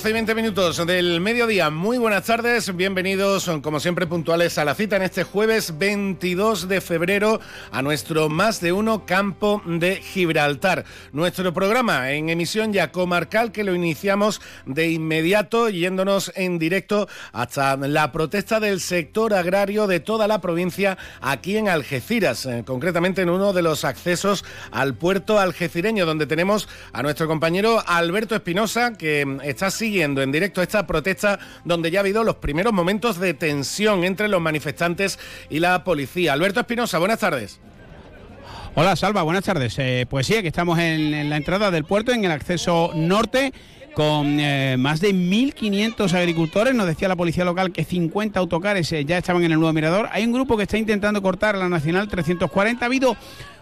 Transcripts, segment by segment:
12 y 20 minutos del mediodía. Muy buenas tardes, bienvenidos como siempre puntuales a la cita en este jueves 22 de febrero a nuestro más de uno campo de Gibraltar. Nuestro programa en emisión ya comarcal que lo iniciamos de inmediato yéndonos en directo hasta la protesta del sector agrario de toda la provincia aquí en Algeciras, eh, concretamente en uno de los accesos al puerto algecireño donde tenemos a nuestro compañero Alberto Espinosa que está siguiendo en directo esta protesta donde ya ha habido los primeros momentos de tensión entre los manifestantes y la policía. Alberto Espinosa, buenas tardes. Hola Salva, buenas tardes. Eh, pues sí, aquí estamos en, la entrada del puerto, en el acceso norte, con eh, más de 1.500 agricultores. Nos decía la policía local que 50 autocares eh, ya estaban en el nuevo mirador. Hay un grupo que está intentando cortar la Nacional 340. Ha habido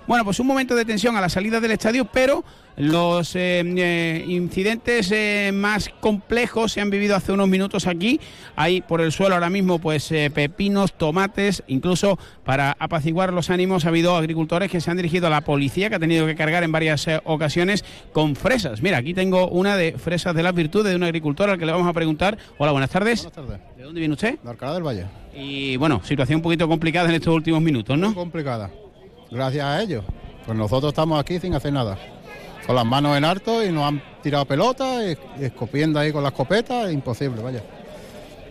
bueno, pues un momento de tensión a la salida del estadio, pero los eh, eh, incidentes eh, más complejos se han vivido hace unos minutos aquí. Hay por el suelo ahora mismo pues pepinos, tomates, incluso para apaciguar los ánimos ha habido agricultores que se han dirigido a la policía que ha tenido que cargar en varias ocasiones con fresas. Mira, aquí tengo una de fresas de las virtudes de un agricultor al que le vamos a preguntar. Hola, buenas tardes. Buenas tardes. ¿De dónde viene usted? De Alcalá del Valle. Y bueno, situación un poquito complicada en estos últimos minutos, ¿no? Muy complicada. Gracias a ellos. Pues nosotros estamos aquí sin hacer nada. Con las manos en alto y nos han tirado pelotas, y- y escopiendo ahí con la escopeta, imposible, vaya.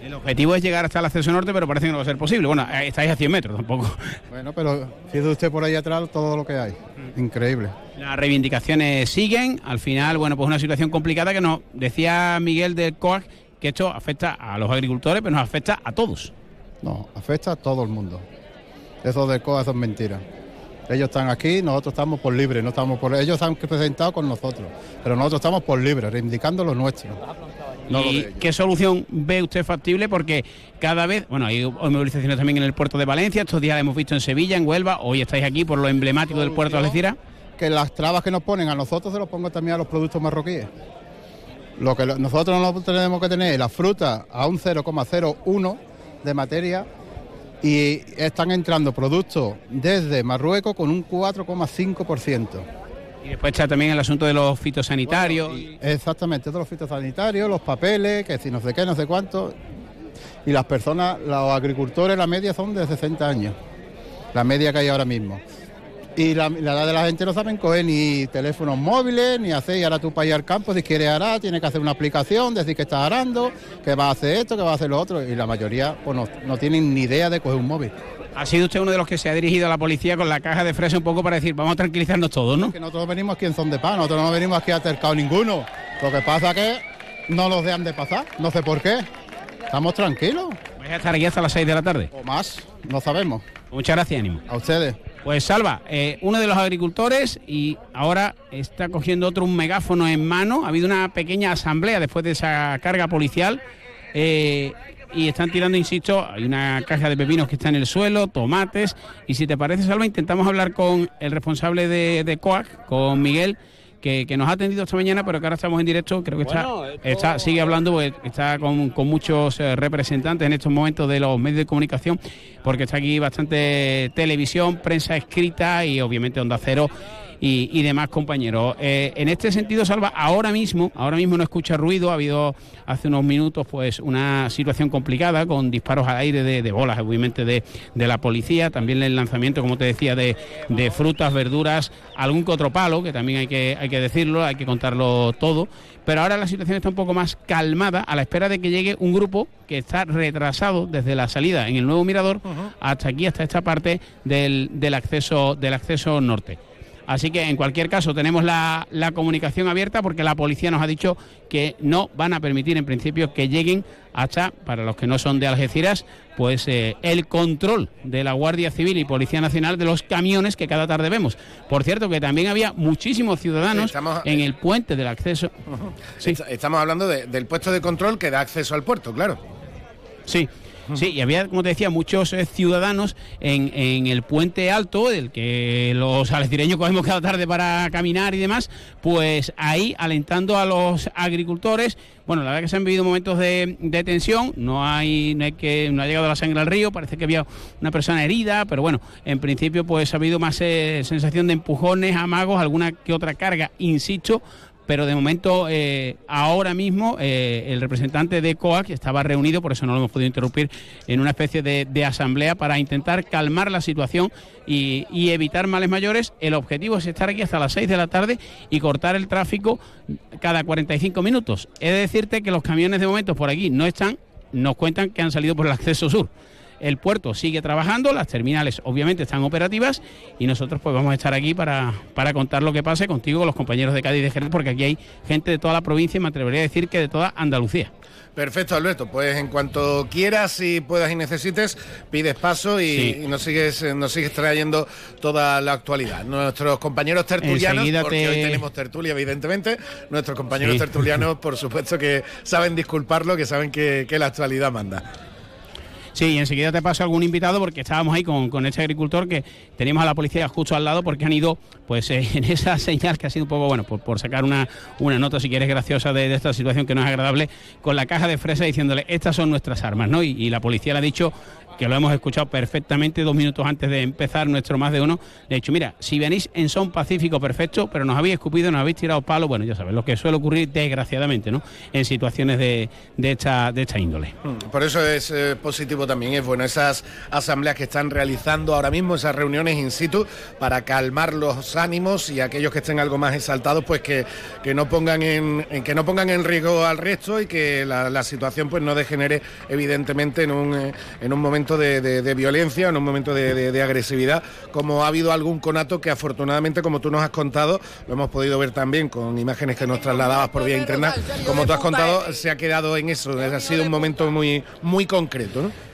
El objetivo es llegar hasta el acceso norte, pero parece que no va a ser posible. Bueno, eh, estáis a 100 metros tampoco. Bueno, pero fíjese usted por ahí atrás todo lo que hay. Increíble. Las reivindicaciones siguen. Al final, bueno, pues una situación complicada que nos decía Miguel del COAC que esto afecta a los agricultores, pero nos afecta a todos. No, afecta a todo el mundo. Eso de COA son mentiras. Ellos están aquí, nosotros estamos por libre, no estamos por ellos han presentado con nosotros, pero nosotros estamos por libre, reivindicando lo nuestro. No ¿Y qué solución ve usted factible? Porque cada vez, bueno, hay movilizaciones también en el puerto de Valencia, estos días la hemos visto en Sevilla, en Huelva, hoy estáis aquí por lo emblemático del puerto de Algeciras. que las trabas que nos ponen a nosotros se los pongan también a los productos marroquíes. Lo que nosotros no tenemos que tener es la fruta a un 0,01 de materia y están entrando productos desde Marruecos con un 4,5%. Y después está también el asunto de los fitosanitarios. Exactamente, todos los fitosanitarios, los papeles, que si no sé qué, no sé cuánto. Y las personas, los agricultores, la media son de 60 años, la media que hay ahora mismo. Y la, la edad de la gente no saben coger ni teléfonos móviles, ni hacer, y ahora tú para ir al campo, si quieres arar, tienes que hacer una aplicación, decir que estás arando, que va a hacer esto, que va a hacer lo otro. Y la mayoría pues no, no tienen ni idea de coger un móvil. Ha sido usted uno de los que se ha dirigido a la policía con la caja de fresa un poco para decir, vamos a tranquilizarnos todos, ¿no? Que nosotros venimos aquí en son de paz, nosotros no venimos aquí a acercar ninguno. Lo que pasa que no los dejan de pasar, no sé por qué. Estamos tranquilos. Vais a estar aquí hasta las 6 de la tarde. O más, no sabemos. Muchas gracias, ánimo. A ustedes. Pues Salva, eh, uno de los agricultores y ahora está cogiendo otro un megáfono en mano. Ha habido una pequeña asamblea después de esa carga policial eh, y están tirando, insisto, hay una caja de pepinos que está en el suelo, tomates. Y si te parece, Salva, intentamos hablar con el responsable de, de COAC, con Miguel. Que, que nos ha atendido esta mañana, pero que ahora estamos en directo. Creo que está, está sigue hablando, porque está con, con muchos eh, representantes en estos momentos de los medios de comunicación, porque está aquí bastante televisión, prensa escrita y obviamente Onda Cero y, y demás compañeros. Eh, en este sentido, Salva, ahora mismo, ahora mismo no escucha ruido, ha habido hace unos minutos pues una situación complicada con disparos al aire de, de bolas, obviamente, de, de la policía, también el lanzamiento, como te decía, de, de frutas, verduras, algún que otro palo, que también hay que, hay que decirlo, hay que contarlo todo. Pero ahora la situación está un poco más calmada a la espera de que llegue un grupo que está retrasado desde la salida en el nuevo mirador hasta aquí, hasta esta parte del, del acceso, del acceso norte. Así que en cualquier caso tenemos la, la, comunicación abierta porque la policía nos ha dicho que no van a permitir en principio que lleguen hasta, para los que no son de Algeciras, pues eh, el control de la Guardia Civil y Policía Nacional de los camiones que cada tarde vemos. Por cierto que también había muchísimos ciudadanos Estamos, en el puente del acceso. Uh -huh. sí. Estamos hablando de, del puesto de control que da acceso al puerto, claro. Sí. Sí, y había, como te decía, muchos eh, ciudadanos en, en, el puente alto, el que los alecireños cogemos cada tarde para caminar y demás, pues ahí alentando a los agricultores. Bueno, la verdad que se han vivido momentos de, tensión, no hay, no hay que, no ha llegado la sangre al río, parece que había una persona herida, pero bueno, en principio pues ha habido más eh, sensación de empujones, amagos, alguna que otra carga, insisto, pero de momento, eh, ahora mismo, eh, el representante de COAC estaba reunido, por eso no lo hemos podido interrumpir, en una especie de, asamblea para intentar calmar la situación y, evitar males mayores. El objetivo es estar aquí hasta las 6 de la tarde y cortar el tráfico cada 45 minutos. He de decirte que los camiones de momento por aquí no están, nos cuentan que han salido por el acceso sur el puerto sigue trabajando, las terminales obviamente están operativas y nosotros pues vamos a estar aquí para, para contar lo que pase contigo, con los compañeros de Cádiz de Jerez, porque aquí hay gente de toda la provincia y me atrevería a decir que de toda Andalucía. Perfecto, Alberto. Pues en cuanto quieras y puedas y necesites, pides paso y, nos sigues nos sigues trayendo toda la actualidad. Nuestros compañeros tertulianos, porque hoy tenemos tertulia, evidentemente, nuestros compañeros tertulianos, por supuesto que saben disculparlo, que saben que la actualidad manda. Sí, enseguida te paso algún invitado porque estábamos ahí con, con este agricultor que teníamos a la policía justo al lado porque han ido pues eh, en esa señal que ha sido un poco, bueno, por, sacar una, una nota si quieres graciosa de, esta situación que no es agradable, con la caja de fresa diciéndole estas son nuestras armas, ¿no? y la policía le ha dicho que lo hemos escuchado perfectamente dos minutos antes de empezar nuestro más de uno. De hecho, mira, si venís en son pacífico, perfecto, pero nos habéis escupido, nos habéis tirado palos, bueno, ya sabes, lo que suele ocurrir desgraciadamente, ¿no? En situaciones de, de, esta, de esta índole. Mm, por eso es eh, positivo también, es bueno, esas asambleas que están realizando ahora mismo, esas reuniones in situ, para calmar los ánimos y aquellos que estén algo más exaltados, pues que, que no pongan en, que no pongan en riesgo al resto y que la, situación pues no degenere evidentemente en un, eh, en un momento de, violencia, en un momento de, agresividad, como ha habido algún conato que afortunadamente, como tú nos has contado, lo hemos podido ver también con imágenes que nos trasladabas por vía interna, como tú has contado, se ha quedado en eso, ha sido un momento muy, muy concreto, ¿no?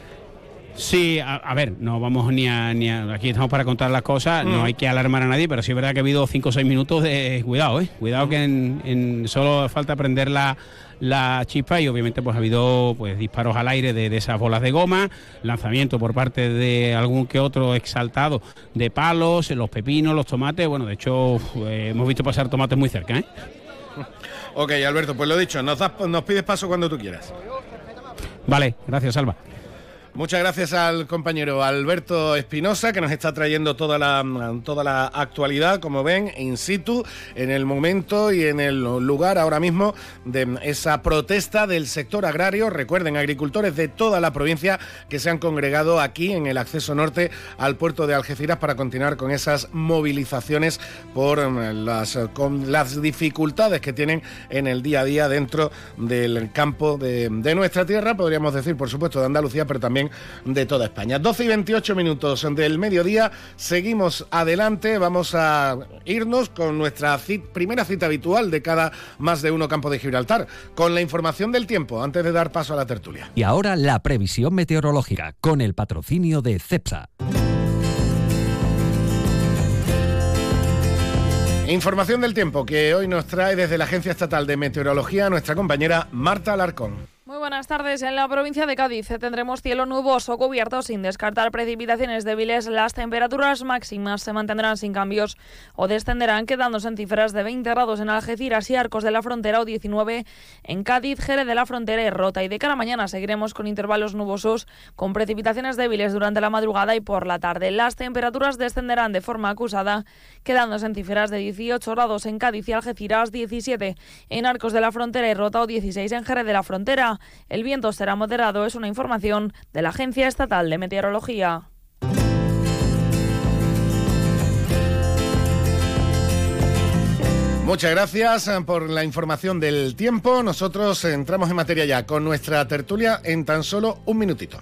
Sí, a, ver, no vamos ni a, ni Aquí estamos para contar las cosas, no mm. hay que alarmar a nadie, pero sí es verdad que ha habido 5 o 6 minutos de... Cuidado, ¿eh? Cuidado que en, solo falta prender la, la chispa y obviamente pues ha habido pues disparos al aire de, esas bolas de goma, lanzamiento por parte de algún que otro exaltado de palos, los pepinos, los tomates, bueno, de hecho eh, hemos visto pasar tomates muy cerca, ¿eh? Ok, Alberto, pues lo dicho, nos, nos pides paso cuando tú quieras. Vale, gracias, Alba. Muchas gracias al compañero Alberto Espinosa que nos está trayendo toda la, toda la actualidad, como ven, in situ, en el momento y en el lugar ahora mismo de esa protesta del sector agrario. Recuerden, agricultores de toda la provincia que se han congregado aquí en el acceso norte al puerto de Algeciras para continuar con esas movilizaciones por mm, las, con las dificultades que tienen en el día a día dentro del campo de, de nuestra tierra, podríamos decir, por supuesto, de Andalucía, pero también de toda España. 12 y 28 minutos del mediodía, seguimos adelante, vamos a irnos con nuestra primera cita habitual de cada más de uno campo de Gibraltar, con la información del tiempo, antes de dar paso a la tertulia. Y ahora la previsión meteorológica, con el patrocinio de CEPSA. Información del tiempo que hoy nos trae desde la Agencia Estatal de Meteorología nuestra compañera Marta Alarcón. Muy buenas tardes. En la provincia de Cádiz tendremos cielo nuboso cubierto sin descartar precipitaciones débiles. Las temperaturas máximas se mantendrán sin cambios o descenderán quedándose en cifras de 20 grados en Algeciras y Arcos de la Frontera o 19 en Cádiz, Jerez de la Frontera y Rota. Y de cara a mañana seguiremos con intervalos nubosos con precipitaciones débiles durante la madrugada y por la tarde. Las temperaturas descenderán de forma acusada quedándose en cifras de 18 grados en Cádiz y Algeciras, 17 en Arcos de la Frontera y Rota o 16 en Jerez de la Frontera. El viento será moderado, es una información de la Agencia Estatal de Meteorología. Muchas gracias eh, por la información del tiempo. Nosotros entramos en materia ya con nuestra tertulia en tan solo un minutito.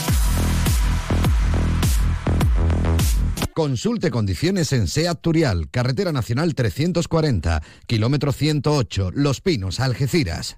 Consulte condiciones en SEAT Turial, Carretera Nacional 340, kilómetro 108, Los Pinos, Algeciras.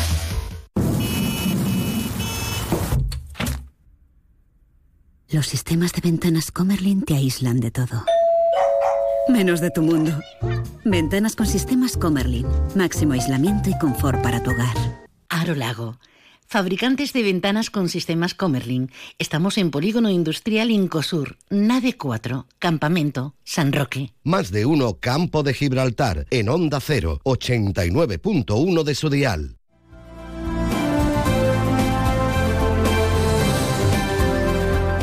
Los sistemas de ventanas Comerlin te aíslan de todo. Menos de tu mundo. Ventanas con sistemas Comerlin. Máximo aislamiento y confort para tu hogar. Aro Lago. Fabricantes de ventanas con sistemas Comerlin. Estamos en Polígono Industrial Incosur, Nave 4, Campamento, San Roque. Más de uno Campo de Gibraltar, en Onda 0, 89.1 de su dial.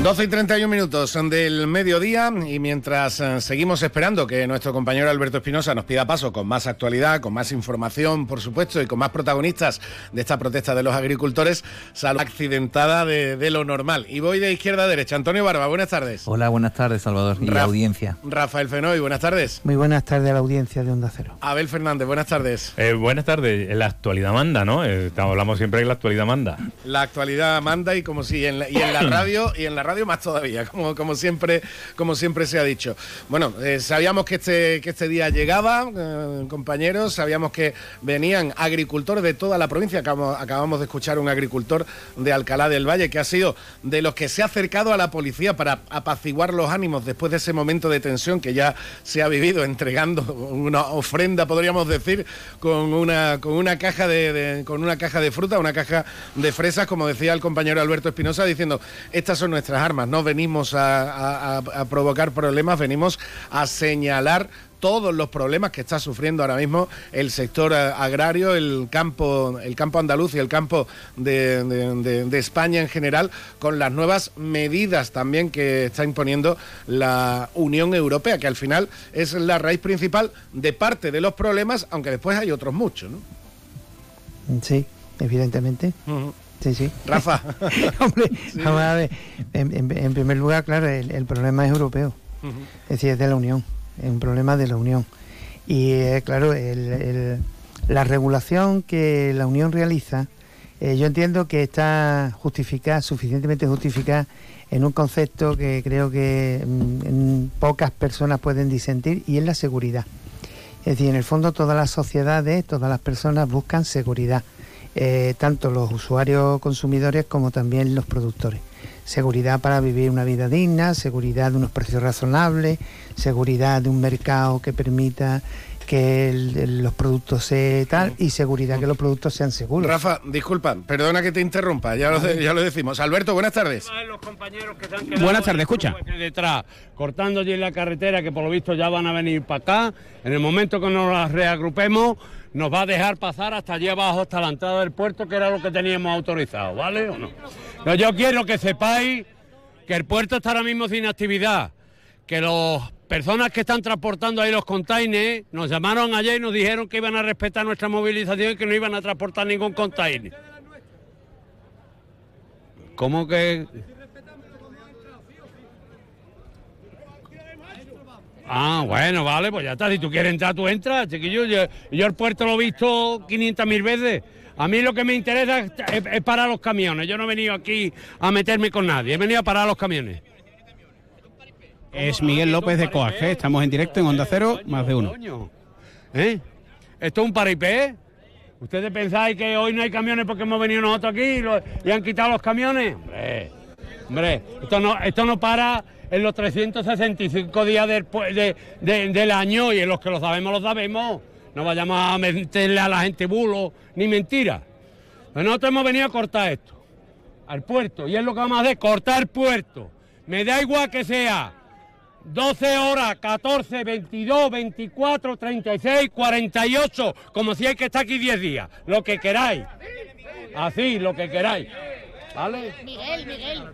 12 y 31 minutos del mediodía y mientras eh, seguimos esperando que nuestro compañero Alberto Espinosa nos pida paso con más actualidad, con más información, por supuesto, y con más protagonistas de esta protesta de los agricultores, salud accidentada de, lo normal. Y voy de izquierda a derecha. Antonio Barba, buenas tardes. Hola, buenas tardes, Salvador, y la audiencia. Rafael Fenoy, buenas tardes. Muy buenas tardes a la audiencia de Onda Cero. Abel Fernández, buenas tardes. Eh, buenas tardes. La actualidad manda, ¿no? Eh, hablamos siempre de la actualidad manda. La actualidad manda y como si en la, y en la radio y en la radio más todavía, como, como, siempre, como siempre se ha dicho. Bueno, eh, sabíamos que este, que este día llegaba, eh, compañeros, sabíamos que venían agricultores de toda la provincia. Acabamos, acabamos de escuchar un agricultor de Alcalá del Valle que ha sido de los que se ha acercado a la policía para apaciguar los ánimos después de ese momento de tensión que ya se ha vivido entregando una ofrenda, podríamos decir, con una, con una caja de, con una caja de fruta, una caja de fresas, como decía el compañero Alberto Espinosa, diciendo estas son nuestras armas, no venimos a, provocar problemas, venimos a señalar todos los problemas que está sufriendo ahora mismo el sector eh, agrario, el campo, el campo andaluz y el campo de, España en general, con las nuevas medidas también que está imponiendo la Unión Europea, que al final es la raíz principal de parte de los problemas, aunque después hay otros muchos. ¿no? Sí, evidentemente. Sí, sí. Rafa. Hombre, vamos a ver. En, primer lugar, claro, el, problema es europeo. Es decir, es de la Unión. Es un problema de la Unión. Y eh, claro, la regulación que la Unión realiza, eh, yo entiendo que está justificada, suficientemente justificada en un concepto que creo que mm, pocas personas pueden disentir y es la seguridad. Es decir, en el fondo todas las sociedades, todas las personas buscan seguridad eh, tanto los usuarios consumidores como también los productores. Seguridad para vivir una vida digna, seguridad de unos precios razonables, seguridad de un mercado que permita que los productos se tal y seguridad que los productos sean seguros. Rafa, disculpa, perdona que te interrumpa, ya lo, ya lo decimos. Alberto, buenas tardes. buenas tardes, escucha. Detrás, cortando allí la carretera que por lo visto ya van a venir para acá. En el momento que nos las reagrupemos, nos va a dejar pasar hasta allí abajo, hasta la entrada del puerto, que era lo que teníamos autorizado, ¿vale o no? Pero yo quiero que sepáis que el puerto está ahora mismo sin actividad, que las personas que están transportando ahí los containers nos llamaron ayer y nos dijeron que iban a respetar nuestra movilización y que no iban a transportar ningún container. ¿Cómo que...? Ah, bueno, vale, pues ya está. Si tú quieres entrar, tú entras, chiquillo. Yo, yo el puerto lo he visto 500 mil veces. A mí lo que me interesa es, parar los camiones. Yo no he venido aquí a meterme con nadie, he venido a parar los camiones. Es Miguel López de Coaje, estamos en directo en Onda Cero, más de uno. ¿Eh? ¿Esto es un paripé? ¿Ustedes pensáis que hoy no hay camiones porque hemos venido nosotros aquí y, han quitado los camiones? Hombre, hombre, esto no, esto no para en los 365 días del, año y en los que lo sabemos, lo sabemos. No vayamos a meterle a la gente bulo ni mentira. Pero nosotros hemos venido a cortar esto, al puerto, y es lo que vamos a hacer, cortar puerto. Me da igual que sea 12 horas, 14, 22, 24, 36, 48, como si hay que estar aquí 10 días, lo que queráis. Así, lo que queráis. Miguel, Miguel.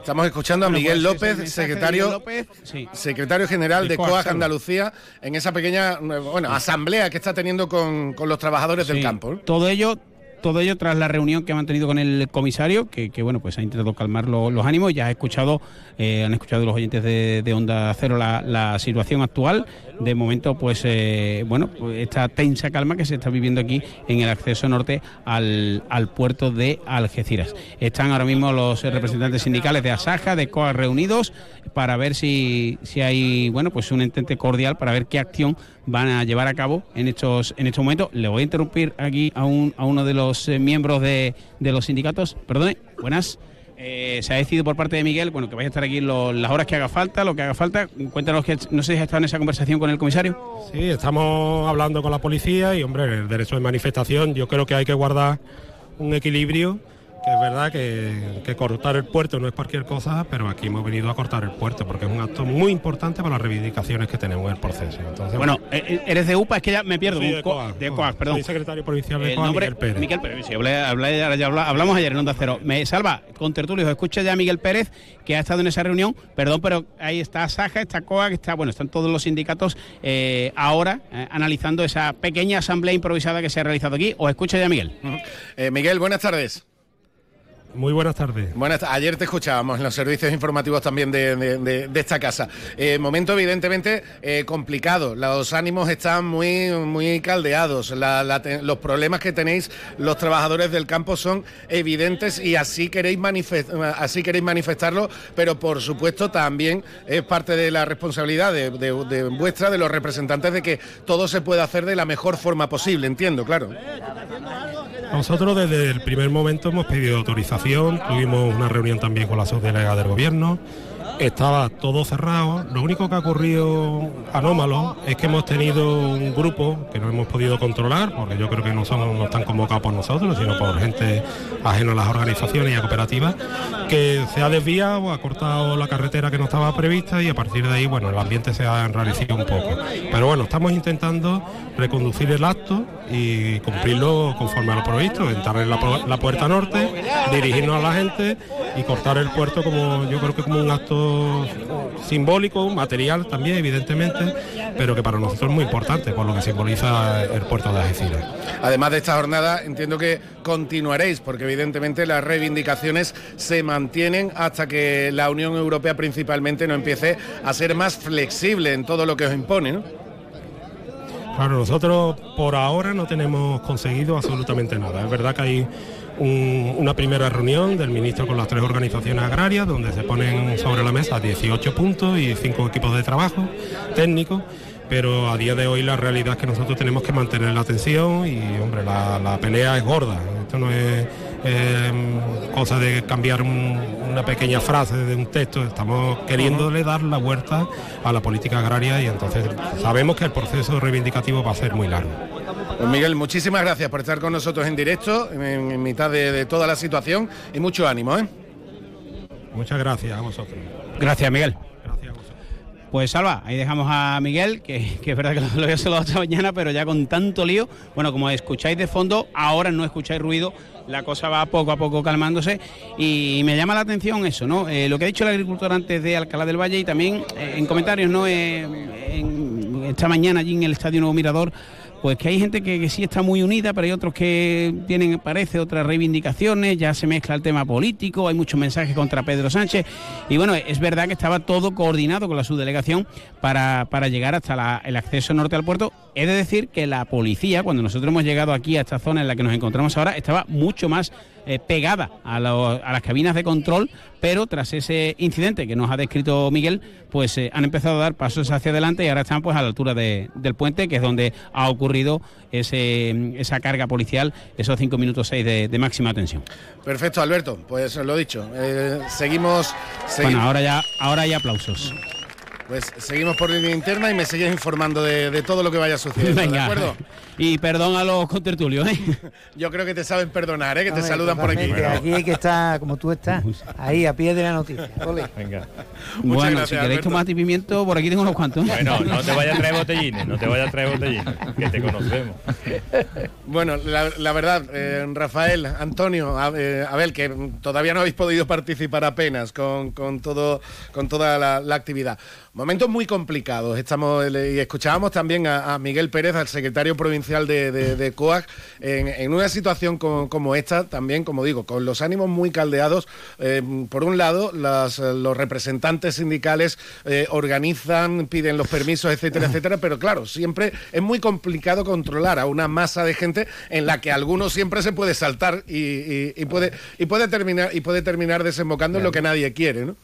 Estamos escuchando a Miguel pues, López, secretario, Miguel López, sí. secretario general De COAG. Andalucía en esa pequeña bueno, asamblea que está teniendo con, con los trabajadores del campo. Todo ello, todo ello tras la reunión que ha mantenido con el comisario, que, bueno, pues ha intentado calmar lo- los ánimos. Ya ha escuchado, eh, han escuchado los oyentes de, Onda Cero la, situación actual. De momento, pues eh, bueno, pues esta tensa calma que se está viviendo aquí en el acceso norte al, al puerto de Algeciras. Están ahora mismo los representantes sindicales de Asaja, de COA reunidos para ver si, si hay bueno pues un entente cordial para ver qué acción van a llevar a cabo en estos en estos momentos. Le voy a interrumpir aquí a, un, a uno de los eh, miembros de, de los sindicatos. Perdone, buenas. Eh, se ha decidido por parte de Miguel, bueno, que vaya a estar aquí lo- las horas que haga falta, lo que haga falta. Cuéntanos que no sé si has estado en esa conversación con el comisario. Sí, estamos hablando con la policía y, hombre, el derecho de manifestación, yo creo que hay que guardar un equilibrio, que es verdad que, que cortar el puerto no es cualquier cosa, pero aquí hemos venido a cortar el puerto porque es un acto muy importante para las reivindicaciones que tenemos en el proceso. Entonces, Bueno, eh, eres de UPA, es que ya me pierdo. Sí, de co- COAG, de perdón. Soy secretario provincial de nombre, Miguel Pérez. Miguel Pérez, sí, hablé- hablé- ya habla- hablamos ayer en Onda Cero. Me salva, con tertulios, escucha ya a Miguel Pérez, que ha estado en esa reunión. Perdón, pero ahí está Saja, está COAG, está, bueno, están todos los sindicatos eh, ahora eh, analizando esa pequeña asamblea improvisada que se ha realizado aquí. ¿O escucha ya, Miguel? Eh, Miguel, buenas tardes. Muy buenas tardes. Buenas ayer te escuchábamos en los servicios informativos también de, de- de- de esta casa. Eh, momento evidentemente eh, complicado. Los ánimos están muy, muy caldeados. La- la los problemas que tenéis los trabajadores del campo son evidentes y así queréis, manifest- así queréis manifestarlo, pero por supuesto también es parte de la responsabilidad de, de- de vuestra, de los representantes, de que todo se pueda hacer de la mejor forma posible. Entiendo, claro. Nosotros desde el primer momento hemos pedido autorización, tuvimos una reunión también con la subdelegada del gobierno, estaba todo cerrado, lo único que ha ocurrido anómalo es que hemos tenido un grupo que no hemos podido controlar, porque yo creo que no, son, no están convocados por nosotros, sino por gente ajena a las organizaciones y a cooperativas, que se ha desviado, ha cortado la carretera que no estaba prevista y a partir de ahí, bueno, el ambiente se ha enrarecido un poco. Pero bueno, estamos intentando reconducir el acto y cumplirlo conforme a lo previsto, entrar en la, pu- la puerta norte, dirigirnos a la gente y cortar el puerto como yo creo que como un acto simbólico, material también, evidentemente, pero que para nosotros es muy importante por lo que simboliza el puerto de Algeciras. Además de esta jornada, entiendo que continuaréis, porque evidentemente las reivindicaciones se mantienen hasta que la Unión Europea principalmente no empiece a ser más flexible en todo lo que os impone. Claro, nosotros por ahora no tenemos conseguido absolutamente nada. Es verdad que hay un- una primera reunión del ministro con las tres organizaciones agrarias donde se ponen sobre la mesa 18 puntos y cinco equipos de trabajo técnicos. Pero a día de hoy la realidad es que nosotros tenemos que mantener la atención y, hombre, la pelea es gorda. Esto no es eh, cosa de cambiar un- una pequeña frase de un texto. Estamos queriéndole dar la vuelta a la política agraria y entonces sabemos que el proceso reivindicativo va a ser muy largo. Pues Miguel, muchísimas gracias por estar con nosotros en directo, en, en mitad de, de toda la situación, y mucho ánimo. ¿eh? Muchas gracias a vosotros. Gracias, Miguel. Pues Salva, ahí dejamos a Miguel, que, que es verdad que lo, lo había saludado esta mañana, pero ya con tanto lío, bueno, como escucháis de fondo, ahora no escucháis ruido, la cosa va poco a poco calmándose y me llama la atención eso, ¿no? Eh, lo que ha dicho el agricultor antes de Alcalá del Valle y también eh, en comentarios, ¿no? Eh, en- esta mañana allí en el Estadio Nuevo Mirador, pues que hay gente que, sí está muy unida, pero hay otros que tienen, parece, otras reivindicaciones, ya se mezcla el tema político, hay muchos mensajes contra Pedro Sánchez. Y bueno, es verdad que estaba todo coordinado con la subdelegación para, para llegar hasta el acceso norte al puerto. He de decir que la policía, cuando nosotros hemos llegado aquí a esta zona en la que nos encontramos ahora, estaba mucho más eh, pegada a, lo- a las cabinas de control, pero tras ese incidente que nos ha descrito Miguel, pues eh, han empezado a dar pasos hacia adelante y ahora están pues a la altura de- del puente, que es donde ha ocurrido ese, esa carga policial, esos cinco minutos seis de, de máxima tensión. Perfecto, Alberto, pues lo dicho, eh, seguimos, Bueno, ahora ya, ahora hay aplausos. Pues seguimos por línea interna y me sigues informando de, todo lo que vaya sucediendo, ¿de acuerdo? Y perdón a los contertulios, ¿eh? Yo creo que te saben perdonar, ¿eh? Que te saludan por aquí. Aquí hay que estar como tú estás, ahí a pie de la noticia. Venga. bueno, si queréis tomar pimiento, por aquí tengo unos cuantos. Bueno, no te vayas a traer botellines, no te vayas a traer botellines, que te conocemos. Bueno, la, verdad, eh, Rafael, Antonio, eh, Abel, que todavía no habéis podido participar apenas con, todo, con toda la actividad. Momentos muy complicados. Estamos y escuchábamos también a, Miguel Pérez, al secretario provincial de, de, COAG, en, una situación como, esta, también, como digo, con los ánimos muy caldeados. Eh, por un lado, los representantes sindicales eh, organizan, piden los permisos, etcétera, etcétera, pero claro, siempre es muy complicado controlar a una masa de gente en la que alguno siempre se puede saltar y, puede y puede terminar y puede terminar desembocando en lo que nadie quiere, ¿no?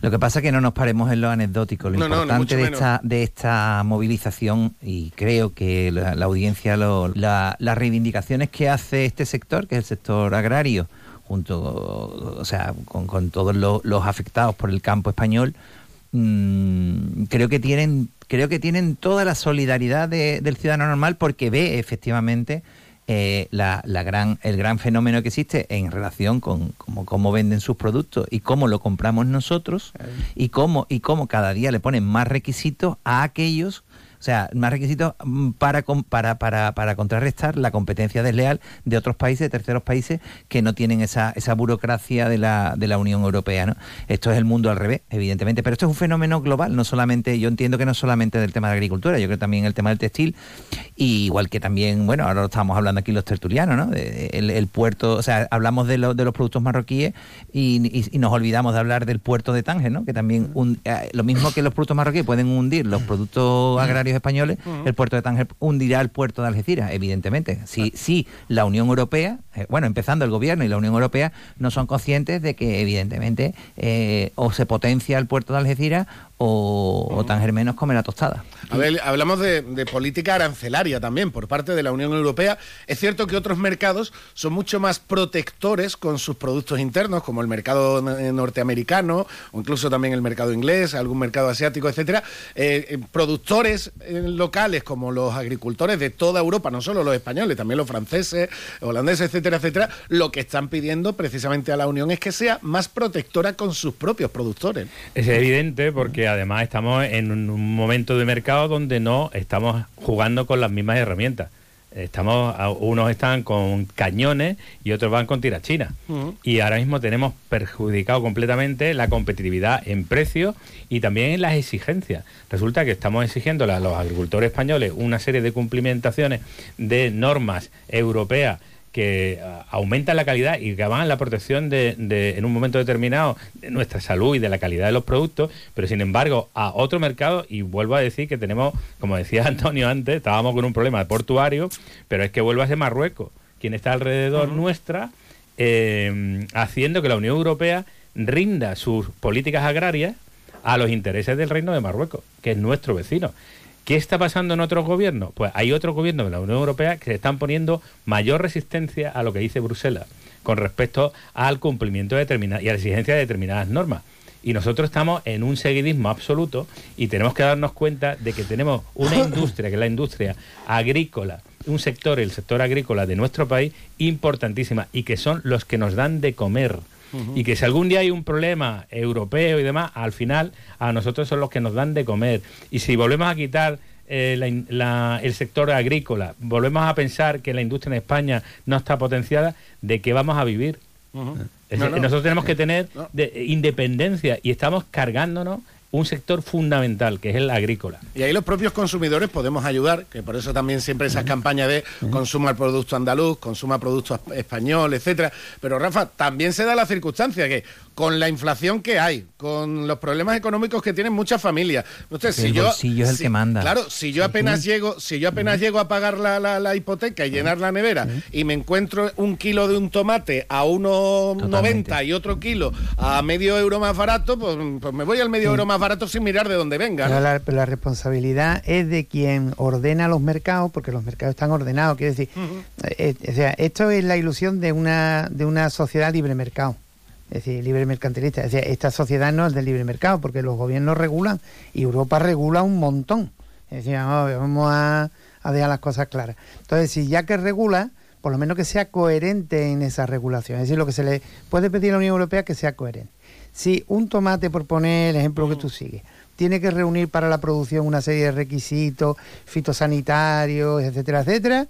Lo que pasa es que no nos paremos en lo anecdótico lo importante de, esta, de esta movilización, y creo que la, audiencia, las reivindicaciones que hace este sector, que es el sector agrario, junto, o sea, con, todos los, afectados por el campo español, mm, creo que tienen creo que tienen toda la solidaridad del ciudadano normal porque ve efectivamente eh, la, gran, el gran fenómeno que existe en relación con cómo, venden sus productos y cómo lo compramos nosotros y cómo, y cómo cada día le ponen más requisitos a aquellos o sea, más requisitos mm, para, para, para, para contrarrestar la competencia desleal de otros países, de terceros países, que no tienen esa, esa burocracia de la, de la Unión Europea. ¿no? Esto es el mundo al revés, evidentemente, pero esto es un fenómeno global, no solamente, yo entiendo que no solamente del tema de agricultura, yo creo también el tema del textil, y igual que también, bueno, ahora lo estamos hablando aquí los tertulianos, ¿no? El, puerto, o sea, hablamos de, de los productos marroquíes y, y, nos olvidamos de hablar del puerto de Tánger, ¿no? Que también, eh, lo mismo que los productos marroquíes pueden hundir los productos agrarios españoles, el puerto de Tánger hundirá el puerto de Algeciras, evidentemente. Si, si la Unión Europea, eh, bueno, empezando el gobierno y la Unión Europea, no son conscientes de que, evidentemente, eh, o se potencia el puerto de Algeciras o, tan germenos come la tostada. A ver, hablamos de, política arancelaria también por parte de la Unión Europea. Es cierto que otros mercados son mucho más protectores con sus productos internos, como el mercado norteamericano o incluso también el mercado inglés, algún mercado asiático, etcétera. Eh, eh, productores eh, locales como los agricultores de toda Europa, no solo los españoles, también los franceses, holandeses, etcétera, etcétera, lo que están pidiendo precisamente a la Unión es que sea más protectora con sus propios productores. Es evidente porque además estamos en un momento de mercado donde no estamos jugando con las mismas herramientas. Estamos, unos están con cañones y otros van con tirachinas. Y ahora mismo tenemos perjudicado completamente la competitividad en precios y también en las exigencias. Resulta que estamos exigiendo a los agricultores españoles una serie de cumplimentaciones de normas europeas que ah, aumentan la calidad y que van en la protección de, en un momento determinado de nuestra salud y de la calidad de los productos, pero sin embargo a otro mercado, y vuelvo a decir que tenemos, como decía Antonio antes, estábamos con un problema de portuario, pero es que vuelve a ser Marruecos, quien está alrededor nuestra, eh, haciendo que la Unión Europea rinda sus políticas agrarias a los intereses del Reino de Marruecos, que es nuestro vecino. ¿Qué está pasando en otros gobiernos? Pues hay otros gobiernos de la Unión Europea que se están poniendo mayor resistencia a lo que dice Bruselas con respecto al cumplimiento de determinadas y a la exigencia de determinadas normas. Y nosotros estamos en un seguidismo absoluto y tenemos que darnos cuenta de que tenemos una industria, que es la industria agrícola, un sector, el sector agrícola de nuestro país, importantísima y que son los que nos dan de comer y que si algún día hay un problema europeo y demás, al final a nosotros son los que nos dan de comer. Y si volvemos a quitar eh, el sector agrícola, volvemos a pensar que la industria en España no está potenciada, ¿de qué vamos a vivir? Nosotros tenemos que tener independencia y estamos cargándonos un sector fundamental, que es el agrícola. Y ahí los propios consumidores podemos ayudar, que por eso también siempre esas campañas de consuma el producto andaluz, consuma producto español, etcétera. Pero Rafa, también se da la circunstancia que con la inflación que hay, con los problemas económicos que tienen muchas familias. Usted, si el yo, es el que manda. Claro, si yo apenas llego, si yo apenas llego a pagar la, hipoteca y llenar la nevera y me encuentro un kilo de un tomate a 1,90 y otro kilo a medio euro más barato, pues, pues me voy al medio euro más barato sin mirar de dónde venga. Pero, la, responsabilidad es de quien ordena los mercados, porque los mercados están ordenados. Quiere decir, eh, o sea, esto es la ilusión de una, de una sociedad libre mercado es decir, libre mercantilista. Es decir, esta sociedad no es del libre mercado, porque los gobiernos regulan y Europa regula un montón. Es decir, vamos a, dejar las cosas claras. Entonces, si ya que regula, por lo menos que sea coherente en esa regulación. Es decir, lo que se le puede pedir a la Unión Europea es que sea coherente. Si un tomate, por poner el ejemplo que tú sigues, tiene que reunir para la producción una serie de requisitos fitosanitarios, etcétera, etcétera,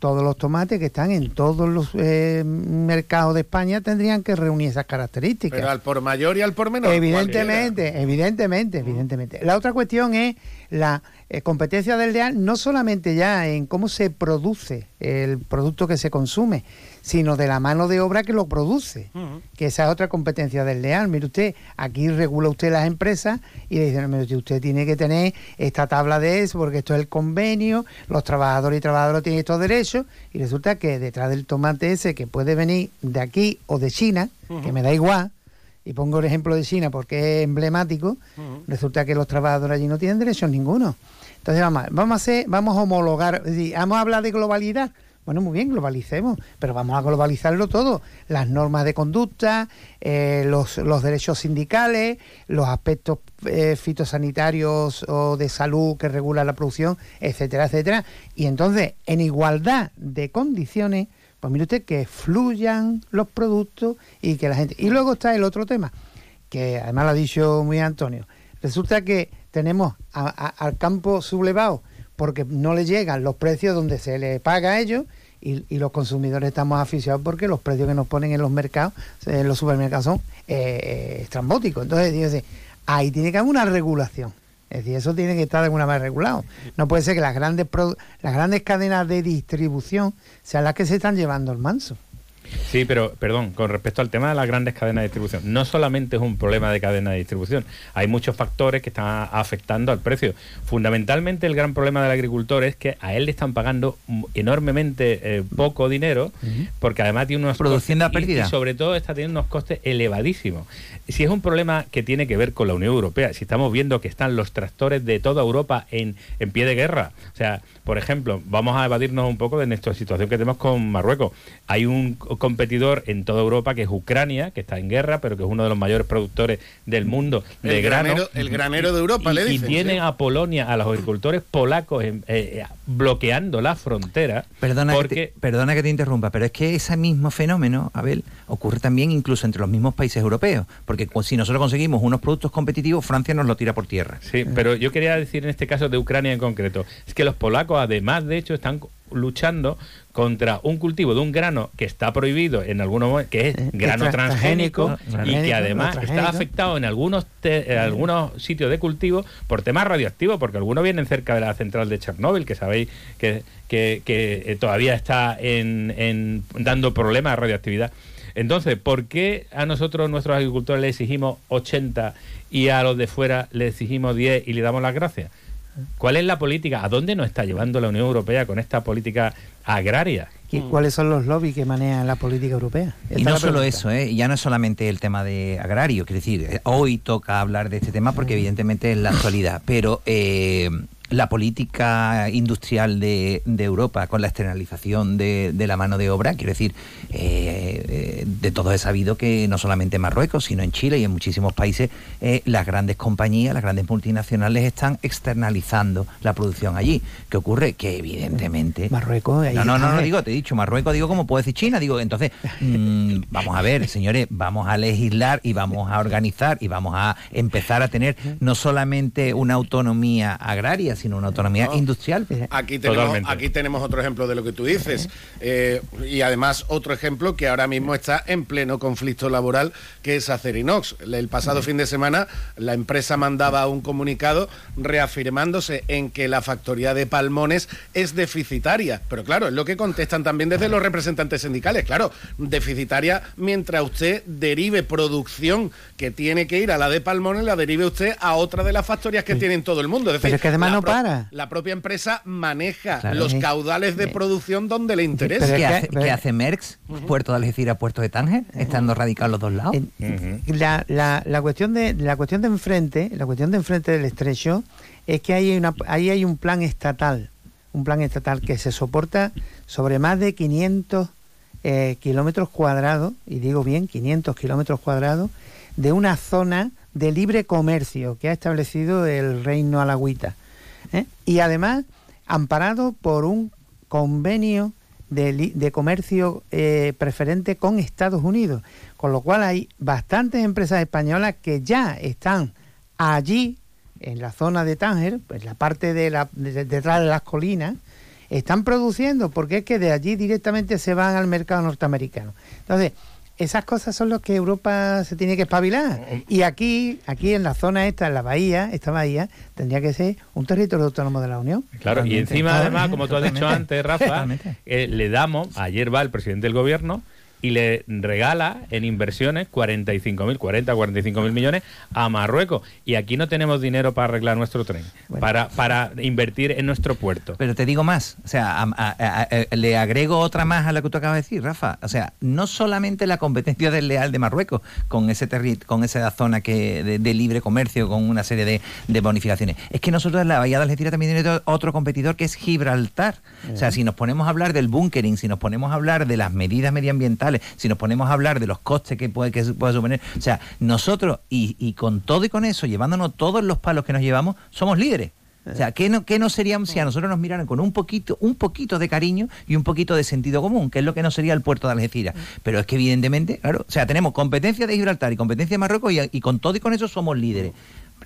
todos los tomates que están en todos los eh, mercados de España tendrían que reunir esas características. Pero al por mayor y al por menor. Evidentemente, evidentemente, evidentemente. La otra cuestión es la eh, competencia del leal no solamente ya en cómo se produce el producto que se consume, sino de la mano de obra que lo produce, que esa es otra competencia del leal. Mire usted, aquí regula usted las empresas y le dicen, mire usted tiene que tener esta tabla de eso, porque esto es el convenio, los trabajadores y trabajadoras tienen estos derechos, y resulta que detrás del tomate ese que puede venir de aquí o de China, que me da igual, y pongo el ejemplo de China porque es emblemático, resulta que los trabajadores allí no tienen derechos ninguno. Entonces vamos, vamos a hacer, vamos a homologar, vamos a hablar de globalidad. Bueno, muy bien, globalicemos, pero vamos a globalizarlo todo. Las normas de conducta, eh, los, los, derechos sindicales, los aspectos eh, fitosanitarios o de salud que regula la producción, etcétera, etcétera. Y entonces, en igualdad de condiciones, pues mire usted que fluyan los productos y que la gente... Y luego está el otro tema, que además lo ha dicho muy Antonio. Resulta que tenemos al campo sublevado porque no le llegan los precios donde se le paga a ellos y, los consumidores estamos aficionados porque los precios que nos ponen en los mercados, en los supermercados son eh, estrambóticos. Entonces, ahí tiene que haber una regulación. Es decir, eso tiene que estar de alguna manera regulado. No puede ser que las grandes, las grandes cadenas de distribución sean las que se están llevando el manso. Sí, pero perdón, con respecto al tema de las grandes cadenas de distribución, no solamente es un problema de cadena de distribución, hay muchos factores que están afectando al precio. Fundamentalmente el gran problema del agricultor es que a él le están pagando enormemente eh, poco dinero, porque además tiene unos Produciendo costes, pérdida. Y, sobre todo está teniendo unos costes elevadísimos. Si es un problema que tiene que ver con la Unión Europea, si estamos viendo que están los tractores de toda Europa en, en pie de guerra, o sea, por ejemplo, vamos a evadirnos un poco de nuestra situación que tenemos con Marruecos. Hay un competidor en toda Europa que es Ucrania, que está en guerra, pero que es uno de los mayores productores del mundo de el grano. Granero, el granero de Europa, y, le dicen. Y tienen a Polonia, a los agricultores polacos eh, eh, bloqueando la frontera. Perdona, porque... que te, perdona que te interrumpa, pero es que ese mismo fenómeno, Abel, ocurre también incluso entre los mismos países europeos, porque si nosotros conseguimos unos productos competitivos, Francia nos lo tira por tierra. Sí, pero yo quería decir en este caso de Ucrania en concreto, es que los polacos además de hecho están luchando contra un cultivo de un grano que está prohibido en algunos que es grano transgénico, y que además está afectado en algunos algunos sitios de cultivo por temas radioactivos porque algunos vienen cerca de la central de Chernóbil que sabéis que, que, eh, todavía está en, dando problemas de radioactividad. Entonces, ¿por qué a nosotros, nuestros agricultores, le exigimos 80 y a los de fuera le exigimos 10 y le damos las gracias? ¿Cuál es la política? ¿A dónde nos está llevando la Unión Europea con esta política agraria? ¿Y cuáles son los lobbies que manejan la política europea? y no solo eso, ¿eh? ya no es solamente el tema de agrario, quiero decir, eh, hoy toca hablar de este tema porque evidentemente es la actualidad, pero eh, la política industrial de, Europa con la externalización de, la mano de obra, quiero decir, eh, eh, de todo es sabido que no solamente en Marruecos, sino en Chile y en muchísimos países, eh, las grandes compañías, las grandes multinacionales están externalizando la producción allí. ¿Qué ocurre? Que evidentemente... Marruecos... no, no, no, no, digo, te he dicho Marruecos, digo como puedo decir China, digo, entonces, mm, vamos a ver, señores, vamos a legislar y vamos a organizar y vamos a empezar a tener no solamente una autonomía agraria, sino una autonomía industrial. Aquí tenemos, aquí tenemos otro ejemplo de lo que tú dices. Eh, y además otro ejemplo que ahora mismo está en pleno conflicto laboral, que es Acerinox. El pasado fin de semana la empresa mandaba un comunicado reafirmándose en que la factoría de Palmones es deficitaria. Pero claro, es lo que contestan también desde los representantes sindicales. Claro, deficitaria mientras usted derive producción que tiene que ir a la de Palmones, la derive usted a otra de las factorías que tienen todo el mundo. Es decir, que además no la propia empresa maneja los caudales de producción donde le interesa. ¿Qué, hace, ¿qué hace Merckx? Puerto de Algeciras, Puerto de Tánger, estando radicados los dos lados. la, la, la, cuestión de la cuestión de enfrente, la cuestión de enfrente del estrecho es que hay una, ahí hay un plan estatal, un plan estatal que se soporta sobre más de 500 eh, kilómetros cuadrados, y digo bien, 500 kilómetros cuadrados, de una zona de libre comercio que ha establecido el Reino Alagüita. ¿Eh? Y además amparado por un convenio de, comercio eh, preferente con Estados Unidos. Con lo cual hay bastantes empresas españolas que ya están allí, en la zona de Tánger, pues la parte de la, detrás de las colinas, están produciendo, porque es que de allí directamente se van al mercado norteamericano. Entonces, esas cosas son las que Europa se tiene que espabilar. Y aquí, aquí en la zona esta, en la bahía, esta bahía, tendría que ser un territorio autónomo de la Unión. Claro, y encima además, como tú has dicho antes, Rafa, eh, le damos, ayer va el presidente del gobierno, y le regala en inversiones 45.000, 40, 45.000 millones a Marruecos. Y aquí no tenemos dinero para arreglar nuestro tren, para, para invertir en nuestro puerto. Pero te digo más, o sea, le agrego otra más a lo que tú acabas de decir, Rafa. O sea, no solamente la competencia desleal de Marruecos con ese con esa zona que de, libre comercio, con una serie de, bonificaciones. Es que nosotros en la Bahía de Algeciras también tenemos otro competidor que es Gibraltar. O sea, si nos ponemos a hablar del bunkering, si nos ponemos a hablar de las medidas medioambientales, si nos ponemos a hablar de los costes que puede, que puede suponer, o sea, nosotros, y, con todo y con eso, llevándonos todos los palos que nos llevamos, somos líderes. O sea, ¿qué no, qué no seríamos si a nosotros nos miraran con un poquito, un poquito de cariño y un poquito de sentido común, que es lo que no sería el puerto de Algeciras? Pero es que evidentemente, claro, o sea, tenemos competencia de Gibraltar y competencia de Marruecos y, y con todo y con eso somos líderes.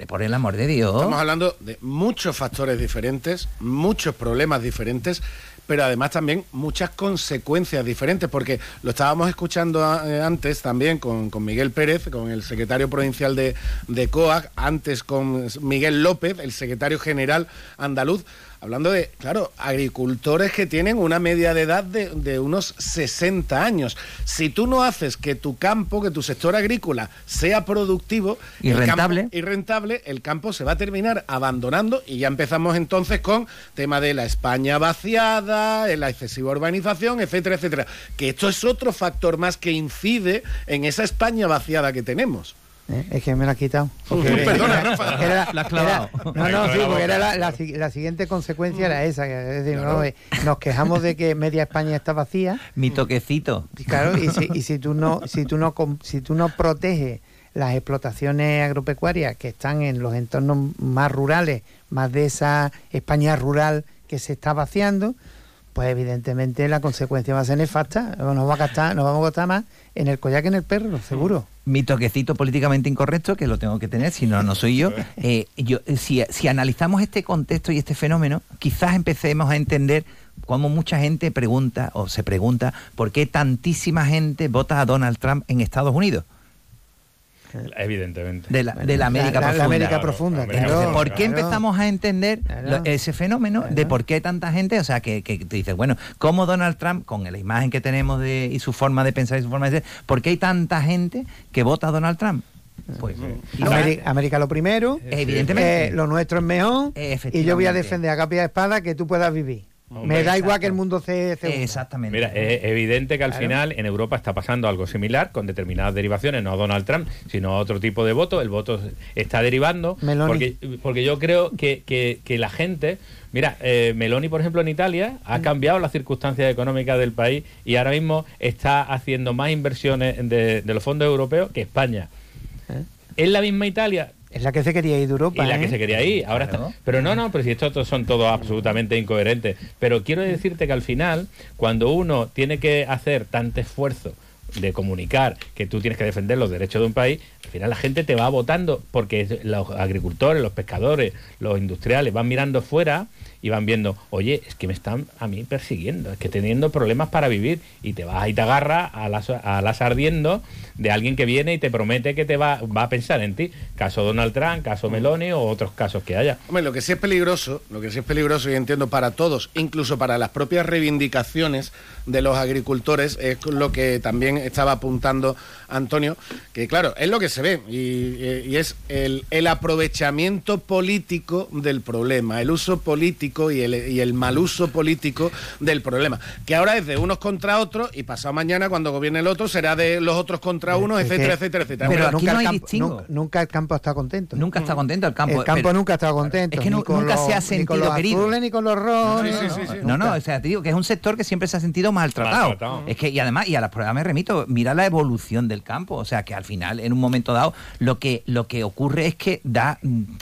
Por el amor de Dios. Estamos hablando de muchos factores diferentes, muchos problemas diferentes pero además también muchas consecuencias diferentes, porque lo estábamos escuchando eh, antes también con, Miguel Pérez, con el secretario provincial de, de COAC, antes con Miguel López, el secretario general andaluz, Hablando de, claro, agricultores que tienen una media de edad de, unos 60 años. Si tú no haces que tu campo, que tu sector agrícola sea productivo y rentable, y rentable, el campo se va a terminar abandonando y ya empezamos entonces con tema de la España vaciada, la excesiva urbanización, etcétera, etcétera. Que esto es otro factor más que incide en esa España vaciada que tenemos. ¿Eh? Es que me la has quitado. Perdona, Rafa. la has clavado. no, no, sí, porque era la, la, siguiente consecuencia era esa. Es decir, no, eh, nos quejamos de que media España está vacía. Mi toquecito. Claro, y si, y si tú no, si tú no, si tú no proteges las explotaciones agropecuarias que están en los entornos más rurales, más de esa España rural que se está vaciando, pues evidentemente la consecuencia va a ser nefasta. Nos, va a gastar, nos vamos a gastar más en el collar que en el perro, seguro. Mi toquecito políticamente incorrecto, que lo tengo que tener, si no, no soy yo. Eh, yo si, si analizamos este contexto y este fenómeno, quizás empecemos a entender cómo mucha gente pregunta o se pregunta por qué tantísima gente vota a Donald Trump en Estados Unidos. Evidentemente. De la, América profunda. América profunda. ¿Por qué empezamos a entender ese fenómeno de por qué tanta gente, o sea, que, que te dices, bueno, cómo Donald Trump, con la imagen que tenemos de, y su forma de pensar y su forma de ser, ¿por qué hay tanta gente que vota a Donald Trump? Pues, América, lo primero, evidentemente, eh, lo nuestro es mejor, y yo voy a defender a capa y espada que tú puedas vivir me da igual que el mundo se... Exactamente. Mira, es evidente que al final en Europa está pasando algo similar con determinadas derivaciones, no a Donald Trump, sino a otro tipo de voto. El voto está derivando. Porque, porque yo creo que, que, la gente... Mira, eh, Meloni, por ejemplo, en Italia ha mm. cambiado las circunstancias económicas del país y ahora mismo está haciendo más inversiones de, los fondos europeos que España. ¿Eh? Es la misma Italia, es la que se quería ir de Europa. Y la que ¿eh? se quería ir. Ahora está. Pero no, no, pero si estos son todos absolutamente incoherentes. Pero quiero decirte que al final, cuando uno tiene que hacer tanto esfuerzo de comunicar que tú tienes que defender los derechos de un país, al final la gente te va votando porque los agricultores, los pescadores, los industriales van mirando fuera y van viendo, oye, es que me están a mí persiguiendo, es que teniendo problemas para vivir y te vas y te agarra a las, a las ardiendo de alguien que viene y te promete que te va, va a pensar en ti. Caso Donald Trump, caso Meloni o otros casos que haya. Hombre, lo que sí es peligroso, lo que sí es peligroso y entiendo para todos, incluso para las propias reivindicaciones de los agricultores, es lo que también estaba apuntando Antonio, que claro, es lo que se ve y, y es el, el aprovechamiento político del problema, el uso político político y el, y el mal uso político del problema. Que ahora es de unos contra otros y pasado mañana, cuando gobierne el otro, será de los otros contra unos, etcétera, etcétera, etcétera. Pero nunca, no el campo, nunca, el campo está contento. Nunca está contento el campo. El campo nunca ha estado contento. Es que nunca se ha sentido ni con querido. ni con los rojos. no, no, o sea, te digo que es un sector que siempre se ha sentido maltratado. Es que, y además, y a las pruebas me remito, mira la evolución del campo. O sea, que al final, en un momento dado, lo que, lo que ocurre es que da,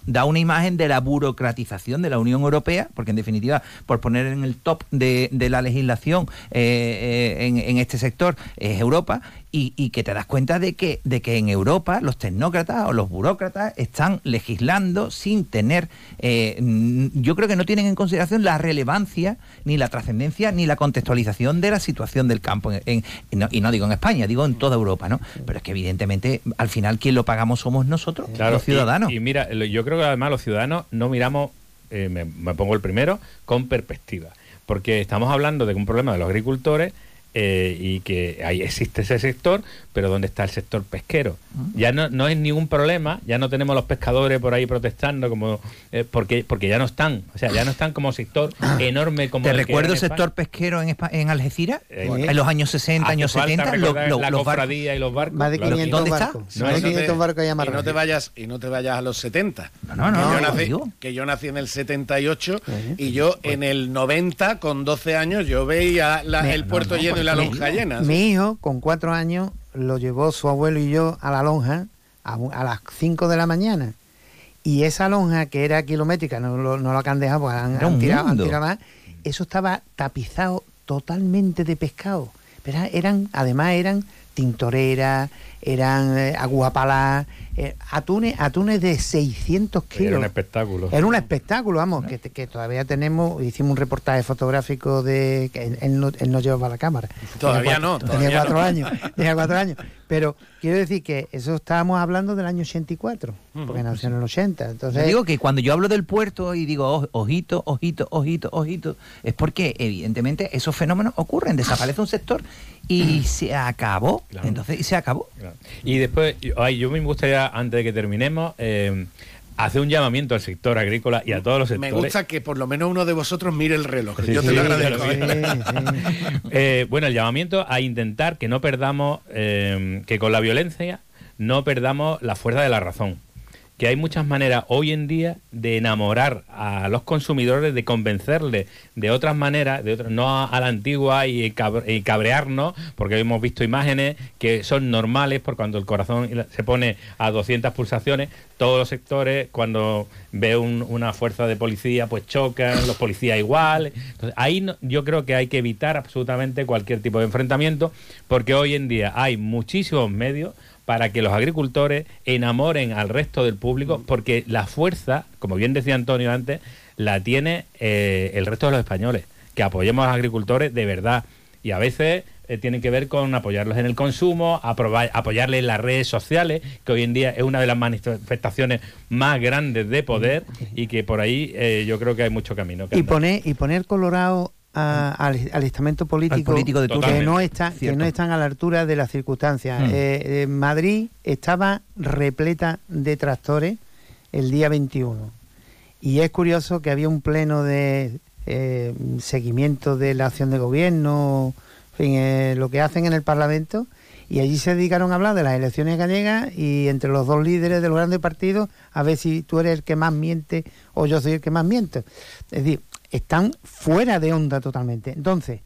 da una imagen de la burocratización de la Unión Europea, porque en definitiva, por poner en el top de, la legislación eh, eh, en, este sector, es Europa, y, que te das cuenta de que, de que en Europa los tecnócratas o los burócratas están legislando sin tener, eh, yo creo que no tienen en consideración la relevancia, ni la trascendencia, ni la contextualización de la situación del campo. En, y no digo en España, digo en toda Europa, ¿no? Pero es que evidentemente al final quien lo pagamos somos nosotros, los ciudadanos. Y, mira, yo creo que además los ciudadanos no miramos, eh, me, me pongo el primero, con perspectiva. Porque estamos hablando de un problema de los agricultores eh, y que ahí existe ese sector, pero ¿dónde está el sector pesquero? Ya no, no es ningún problema, ya no tenemos los pescadores por ahí protestando como eh, porque porque ya no están, o sea, ya no están como sector enorme como ¿Te recuerdo el sector pesquero en, en Algeciras? Eh, en los años 60, años 70, la cofradía y los barcos. Más de 500 ¿Dónde barcos. Está? No, 500 barcos y no te vayas y no te vayas a los 70. No, no, no. Que, yo, nací, que yo nací en el 78 y yo en el 90 con 12 años yo veía el puerto lleno la lonja llena. Mi hijo, con cuatro años, lo llevó su abuelo y yo a la lonja a, las cinco de la mañana. Y esa lonja, que era kilométrica, no, lo, no la han dejado, porque han, tirado, más, eso estaba tapizado totalmente de pescado. Pero eran, además eran tintoreras, eran eh, aguapalas, eh, atunes, atunes de 600 kilos. Era un espectáculo. Era un espectáculo, vamos, que, que todavía tenemos, hicimos un reportaje fotográfico de que él, no, él no llevaba la cámara. Todavía no. tenía cuatro años, tenía cuatro años. Pero quiero decir que eso estábamos hablando del año 84, porque nació en el 80. Entonces, digo que cuando yo hablo del puerto y digo ojito, ojito, ojito, ojito, es porque evidentemente esos fenómenos ocurren, desaparece un sector y se acabó. Entonces, y se acabó. Y después, ay, yo me gustaría, antes de que terminemos, eh, hacer un llamamiento al sector agrícola y a todos los sectores. Me gusta que por lo menos uno de vosotros mire el reloj. yo te lo agradezco. Eh, bueno, el llamamiento a intentar que no perdamos, eh, que con la violencia no perdamos la fuerza de la razón que hay muchas maneras hoy en día de enamorar a los consumidores, de convencerles de otras maneras, de no a, la antigua y, cabrearnos, porque hemos visto imágenes que son normales, por cuando el corazón se pone a 200 pulsaciones, todos los sectores, cuando ve una fuerza de policía, pues chocan, los policías igual. Entonces, ahí yo creo que hay que evitar absolutamente cualquier tipo de enfrentamiento, porque hoy en día hay muchísimos medios para que los agricultores enamoren al resto del público, porque la fuerza, como bien decía Antonio antes, la tiene eh, el resto de los españoles. Que apoyemos a los agricultores de verdad. Y a veces eh, tienen que ver con apoyarlos en el consumo, apoyarles en las redes sociales, que hoy en día es una de las manifestaciones más grandes de poder y que por ahí eh, yo creo que hay mucho camino. y, poner, y poner Colorado al, estamento político, de que, no está, que no están a la altura de las circunstancias. Hmm. Eh, Madrid estaba repleta de tractores el día 21 y es curioso que había un pleno de eh, seguimiento de la acción de gobierno, fin, eh, lo que hacen en el Parlamento y allí se dedicaron a hablar de las elecciones gallegas y entre los dos líderes de los grandes partidos a ver si tú eres el que más miente o yo soy el que más miente. Es decir, están fuera de onda totalmente. Entonces,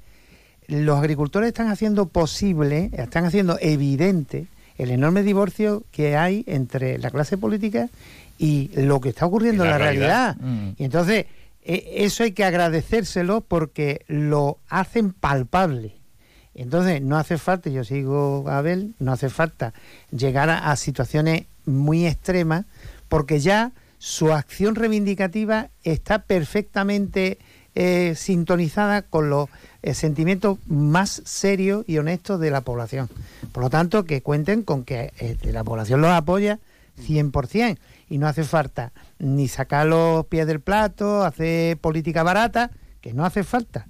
los agricultores están haciendo posible, están haciendo evidente el enorme divorcio que hay entre la clase política y lo que está ocurriendo en la realidad. Mm. Y entonces, e, eso hay que agradecérselo porque lo hacen palpable. Entonces, no hace falta, yo sigo Abel, no hace falta llegar a situaciones muy extremas porque ya su acción reivindicativa está perfectamente eh, sintonizada con los eh, sentimientos más serios y honestos de la población. Por lo tanto, que cuenten con que eh, la población los apoya 100% y no hace falta ni sacar los pies del plato, hacer política barata, que no hace falta.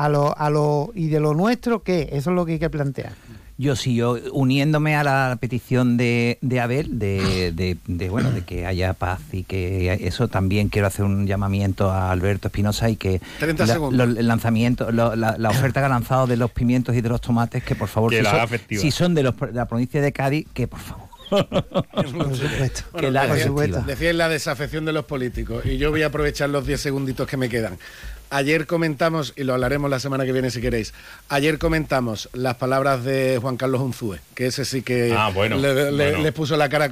A lo, a lo, y de lo nuestro, ¿qué? Eso es lo que hay que plantear. Yo sí, yo uniéndome a la petición de, Abel, de, bueno, de que haya paz y que eso también quiero hacer un llamamiento a Alberto Espinosa y que el lanzamiento, la, oferta que ha lanzado de los pimientos y de los tomates, que por favor, si, son, de, la provincia de Cádiz, que por favor. por supuesto. que la, decía, la desafección de los políticos y yo voy a aprovechar los 10 segunditos que me quedan. Ayer comentamos, y lo hablaremos la semana que viene si queréis, ayer comentamos las palabras de Juan Carlos Unzúe, que ese sí que ah, le, puso la cara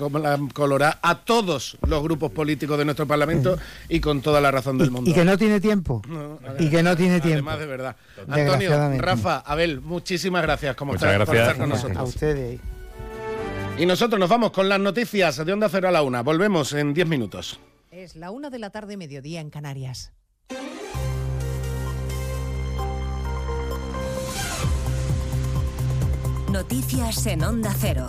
colorada a todos los grupos políticos de nuestro Parlamento y con toda la razón del mundo. Y que no tiene tiempo. y que no tiene tiempo. Además de verdad. Antonio, Rafa, Abel, muchísimas gracias como estar, por estar con nosotros. A ustedes. Y nosotros nos vamos con las noticias de Onda Cero a la Una. Volvemos en 10 minutos. Es la una de la tarde, mediodía en Canarias. Noticias en Onda Cero.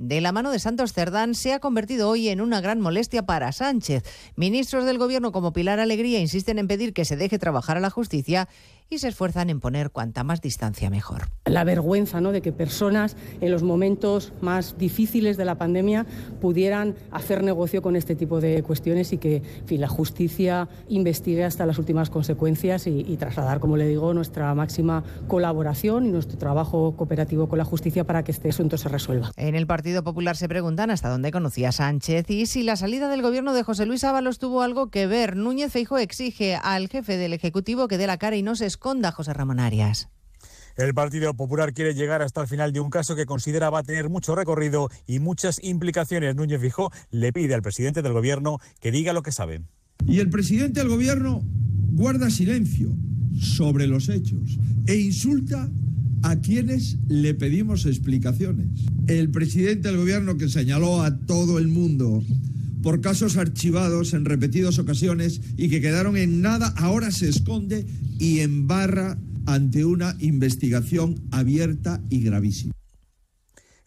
de la mano de Santos Cerdán, se ha convertido hoy en una gran molestia para Sánchez. Ministros del Gobierno como Pilar Alegría insisten en pedir que se deje trabajar a la justicia y se esfuerzan en poner cuanta más distancia mejor. La vergüenza ¿no? de que personas en los momentos más difíciles de la pandemia pudieran hacer negocio con este tipo de cuestiones y que fin, la justicia investigue hasta las últimas consecuencias y, y trasladar, como le digo, nuestra máxima colaboración y nuestro trabajo cooperativo con la justicia para que este asunto se resuelva. En el Partido Popular se preguntan hasta dónde conocía Sánchez y si la salida del gobierno de José Luis Ábalos tuvo algo que ver. Núñez Feijo exige al jefe del Ejecutivo que dé la cara y no se esconda, José Ramón Arias. El Partido Popular quiere llegar hasta el final de un caso que considera va a tener mucho recorrido y muchas implicaciones. Núñez Feijóo le pide al presidente del gobierno que diga lo que sabe. Y el presidente del gobierno guarda silencio sobre los hechos e insulta a quienes le pedimos explicaciones. El presidente del gobierno que señaló a todo el mundo por casos archivados en repetidas ocasiones y que quedaron en nada, ahora se esconde y embarra ante una investigación abierta y gravísima.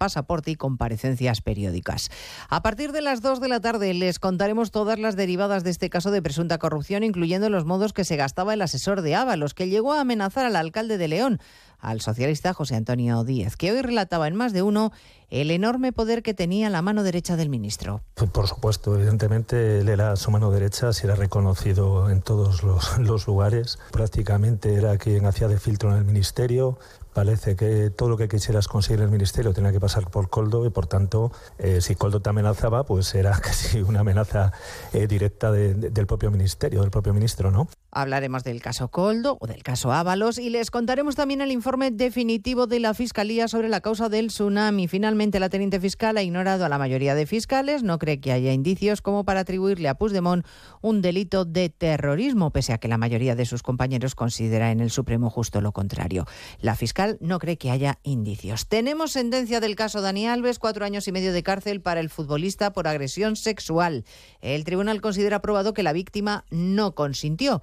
pasaporte y comparecencias periódicas. A partir de las 2 de la tarde les contaremos todas las derivadas de este caso de presunta corrupción, incluyendo los modos que se gastaba el asesor de Ábalos, que llegó a amenazar al alcalde de León al socialista José Antonio Díez, que hoy relataba en más de uno el enorme poder que tenía la mano derecha del ministro. Pues por supuesto, evidentemente él era su mano derecha, se era reconocido en todos los, lugares. Prácticamente era quien hacía de filtro en el ministero, parece que todo lo que quisieras conseguir en el ministerio tenía que pasar por Coldo y por tanto eh, si Coldo te amenazaba pues era casi una amenaza eh, directa del propio ministerio, del propio ministro, ¿no? Hablaremos del caso Coldo o del caso Ábalos y les contaremos también el informe definitivo de la Fiscalía sobre la causa del tsunami. Finalmente, la teniente fiscal ha ignorado a la mayoría de fiscales, no cree que haya indicios como para atribuirle a Puigdemont un delito de terrorismo, pese a que la mayoría de sus compañeros considera en el Supremo justo lo contrario. La fiscal no cree que haya indicios. Tenemos sentencia del caso Dani Alves, cuatro años y medio de cárcel para el futbolista por agresión sexual. El tribunal considera probado que la víctima no consintió.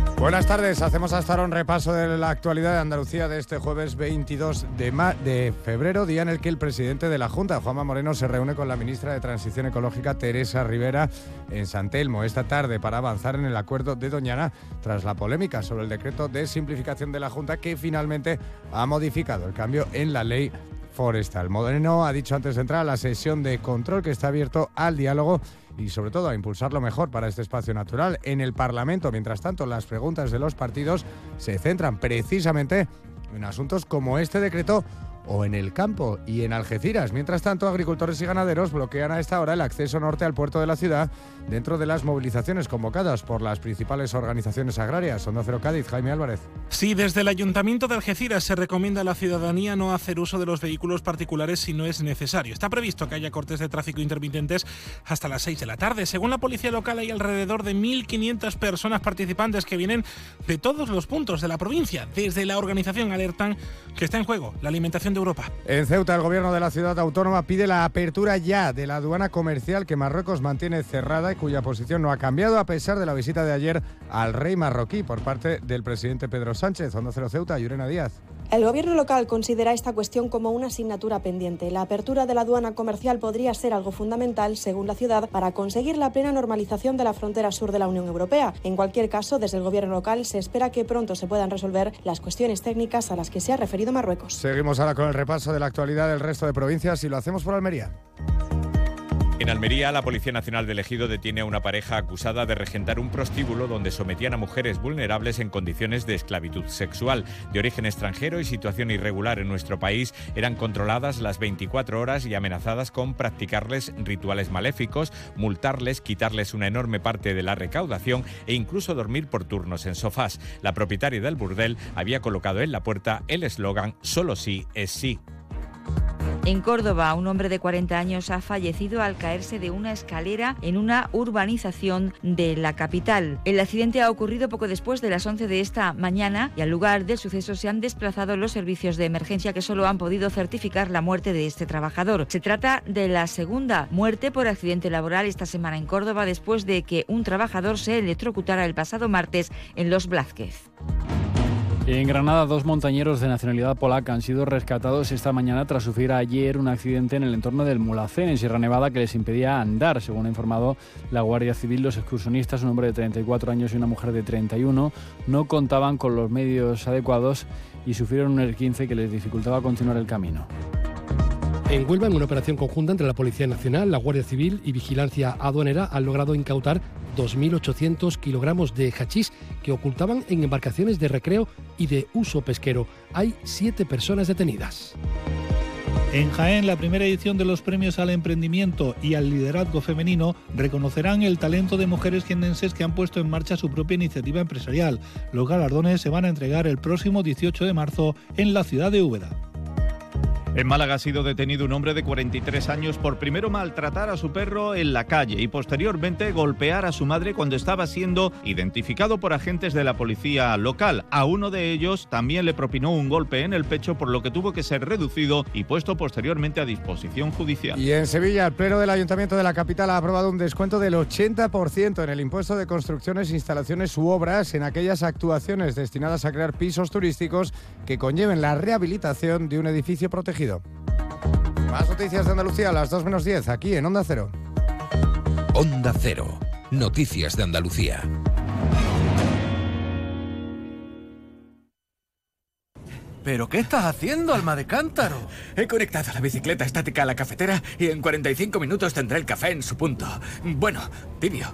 Buenas tardes, hacemos hasta ahora un repaso de la actualidad de Andalucía de este jueves 22 de, febrero, día en el que el presidente de la Junta, Juanma Moreno, se reúne con la ministra de Transición Ecológica, Teresa Rivera, en San Telmo esta tarde para avanzar en el acuerdo de Doñana tras la polémica sobre el decreto de simplificación de la Junta que finalmente ha modificado el cambio en la ley forestal. Moreno ha dicho antes de entrar a la sesión de control que está abierto al diálogo y sobre todo a impulsarlo mejor para este espacio natural en el Parlamento. Mientras tanto, las preguntas de los partidos se centran precisamente en asuntos como este decreto o en el campo y en Algeciras. Mientras tanto, agricultores y ganaderos bloquean a esta hora el acceso norte al puerto de la ciudad dentro de las movilizaciones convocadas por las principales organizaciones agrarias. Onda Cero Cádiz, Jaime Álvarez. Sí, desde el Ayuntamiento de Algeciras se recomienda a la ciudadanía no hacer uso de los vehículos particulares si no es necesario. Está previsto que haya cortes de tráfico intermitentes hasta las 6 de la tarde. Según la policía local, hay alrededor de 1.500 personas participantes que vienen de todos los puntos de la provincia. Desde la organización alertan que está en juego la alimentación de Europa. En Ceuta, el gobierno de la ciudad autónoma pide la apertura ya de la aduana comercial que Marruecos mantiene cerrada y cuya posición no ha cambiado a pesar de la visita de ayer al rey marroquí por parte del presidente Pedro Sánchez. Onda Cero Ceuta, Yurena Díaz. El gobierno local considera esta cuestión como una asignatura pendiente. La apertura de la aduana comercial podría ser algo fundamental, según la ciudad, para conseguir la plena normalización de la frontera sur de la Unión Europea. En cualquier caso, desde el gobierno local se espera que pronto se puedan resolver las cuestiones técnicas a las que se ha referido Marruecos. Seguimos ahora con el repaso de la actualidad del resto de provincias y lo hacemos por Almería. En Almería, la Policía Nacional de Ejido detiene a una pareja acusada de regentar un prostíbulo donde sometían a mujeres vulnerables en condiciones de esclavitud sexual. De origen extranjero y situación irregular en nuestro país, eran controladas las 24 horas y amenazadas con practicarles rituales maléficos, multarles, quitarles una enorme parte de la recaudación e incluso dormir por turnos en sofás. La propietaria del burdel había colocado en la puerta el eslogan Solo sí es sí. En Córdoba, un hombre de 40 años ha fallecido al caerse de una escalera en una urbanización de la capital. El accidente ha ocurrido poco después de las 11 de esta mañana y al lugar del suceso se han desplazado los servicios de emergencia que solo han podido certificar la muerte de este trabajador. Se trata de la segunda muerte por accidente laboral esta semana en Córdoba después de que un trabajador se electrocutara el pasado martes en Los Blázquez. En Granada, dos montañeros de nacionalidad polaca han sido rescatados esta mañana tras sufrir ayer un accidente en el entorno del Mulacén, en Sierra Nevada, que les impedía andar. Según ha informado la Guardia Civil, los excursionistas, un hombre de 34 años y una mujer de 31, no contaban con los medios adecuados y sufrieron un R15 que les dificultaba continuar el camino. En Huelva, en una operación conjunta entre la Policía Nacional, la Guardia Civil y Vigilancia Aduanera, han logrado incautar 2.800 kilogramos de hachís que ocultaban en embarcaciones de recreo y de uso pesquero. Hay siete personas detenidas. En Jaén, la primera edición de los premios al emprendimiento y al liderazgo femenino reconocerán el talento de mujeres jiennenses que han puesto en marcha su propia iniciativa empresarial. Los galardones se van a entregar el próximo 18 de marzo en la ciudad de Úbeda. En Málaga ha sido detenido un hombre de 43 años por primero maltratar a su perro en la calle y posteriormente golpear a su madre cuando estaba siendo identificado por agentes de la policía local. A uno de ellos también le propinó un golpe en el pecho por lo que tuvo que ser reducido y puesto posteriormente a disposición judicial. Y en Sevilla, el Pleno del Ayuntamiento de la capital ha aprobado un descuento del 80% en el impuesto de construcciones, instalaciones u obras en aquellas actuaciones destinadas a crear pisos turísticos que conlleven la rehabilitación de un edificio protegido. Más noticias de Andalucía a las 2 menos 10, aquí en Onda Cero. Onda Cero. Noticias de Andalucía. ¿Pero qué estás haciendo, alma de cántaro? He conectado la bicicleta estática a la cafetera y en 45 minutos tendré el café en su punto. Bueno, tibio.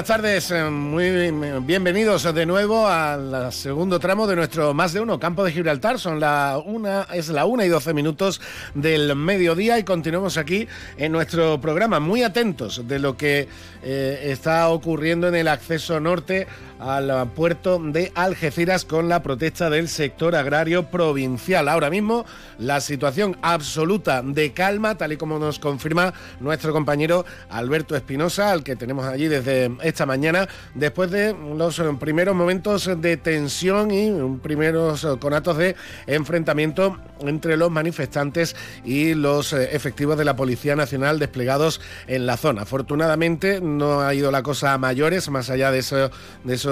Buenas tardes, eh, muy bienvenidos de nuevo al segundo tramo de nuestro más de uno campo de Gibraltar. Son la una, es la una y doce minutos del mediodía y continuamos aquí en nuestro programa, muy atentos de lo que eh, está ocurriendo en el acceso norte al puerto de Algeciras con la protesta del sector agrario provincial. Ahora mismo la situación absoluta de calma, tal y como nos confirma nuestro compañero Alberto Espinosa, al que tenemos allí desde esta mañana, después de los primeros momentos de tensión y primeros conatos de enfrentamiento entre los manifestantes y los efectivos de la Policía Nacional desplegados en la zona. Afortunadamente no ha ido la cosa a mayores, más allá de eso,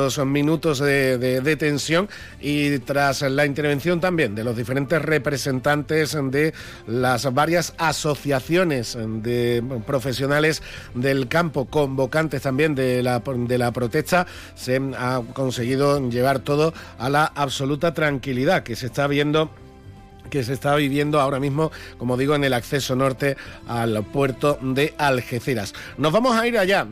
esos minutos de, de, tensión y tras la intervención también de los diferentes representantes de las varias asociaciones de profesionales del campo, convocantes también de la, de la protesta, se ha conseguido llevar todo a la absoluta tranquilidad que se está viendo que se está viviendo ahora mismo, como digo, en el acceso norte al puerto de Algeciras. Nos vamos a ir allá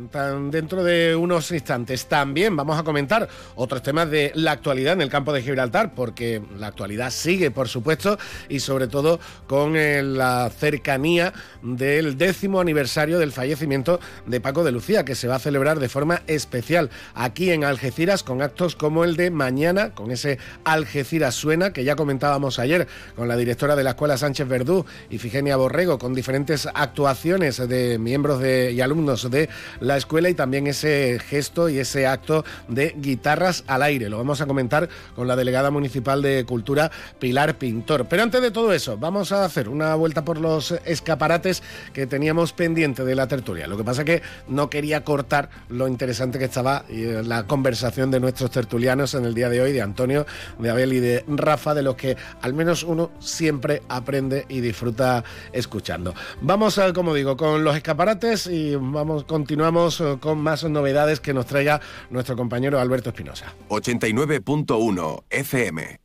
dentro de unos instantes. También vamos a comentar otros temas de la actualidad en el campo de Gibraltar, porque la actualidad sigue, por supuesto, y sobre todo con eh, la cercanía del décimo aniversario del fallecimiento de Paco de Lucía, que se va a celebrar de forma especial aquí en Algeciras con actos como el de mañana, con ese Algeciras Suena que ya comentábamos ayer la directora de la Escuela Sánchez Verdú y Figenia Borrego, con diferentes actuaciones de miembros de, y alumnos de la escuela y también ese gesto y ese acto de guitarras al aire. Lo vamos a comentar con la delegada municipal de Cultura, Pilar Pintor. Pero antes de todo eso, vamos a hacer una vuelta por los escaparates que teníamos pendiente de la tertulia. Lo que pasa que no quería cortar lo interesante que estaba eh, la conversación de nuestros tertulianos en el día de hoy, de Antonio, de Abel y de Rafa, de los que al menos uno siempre aprende y disfruta escuchando. Vamos, a, como digo, con los escaparates y vamos, continuamos eh, con más novedades que nos traiga nuestro compañero Alberto Espinosa. 89.1 FM.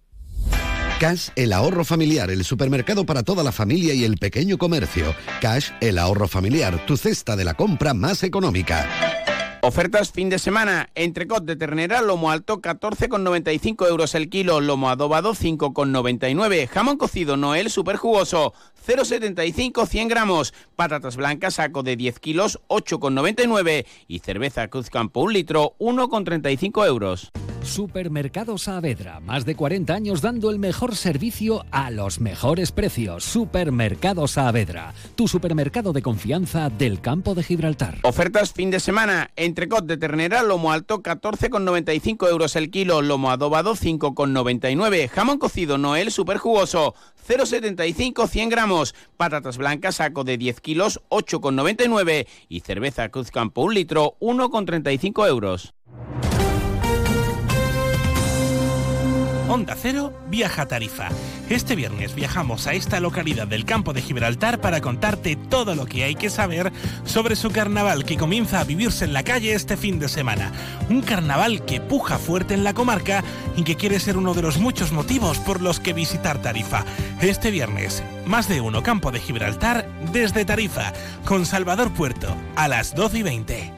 Cash, el ahorro familiar, el supermercado para toda la familia y el pequeño comercio. Cash, el ahorro familiar, tu cesta de la compra más económica. Ofertas fin de semana. Entrecot de ternera, lomo alto 14,95 euros el kilo, lomo adobado 5,99. Jamón cocido Noel super jugoso 0,75 100 gramos. Patatas blancas saco de 10 kilos 8,99. Y cerveza Cruz Campo un litro 1,35 euros. Supermercado Saavedra, más de 40 años dando el mejor servicio a los mejores precios. Supermercado Saavedra, tu supermercado de confianza del campo de Gibraltar. Ofertas fin de semana. Entrecot de ternera, lomo alto 14,95 euros el kilo, lomo adobado 5,99. Jamón cocido Noel super jugoso 0,75 100 gramos. Patatas blancas saco de 10 kilos 8,99. Y cerveza Cruz Campo un litro 1,35 euros. Onda Cero viaja a Tarifa. Este viernes viajamos a esta localidad del campo de Gibraltar para contarte todo lo que hay que saber sobre su carnaval que comienza a vivirse en la calle este fin de semana. Un carnaval que puja fuerte en la comarca y que quiere ser uno de los muchos motivos por los que visitar Tarifa. Este viernes, más de uno campo de Gibraltar desde Tarifa, con Salvador Puerto, a las 12 y 20.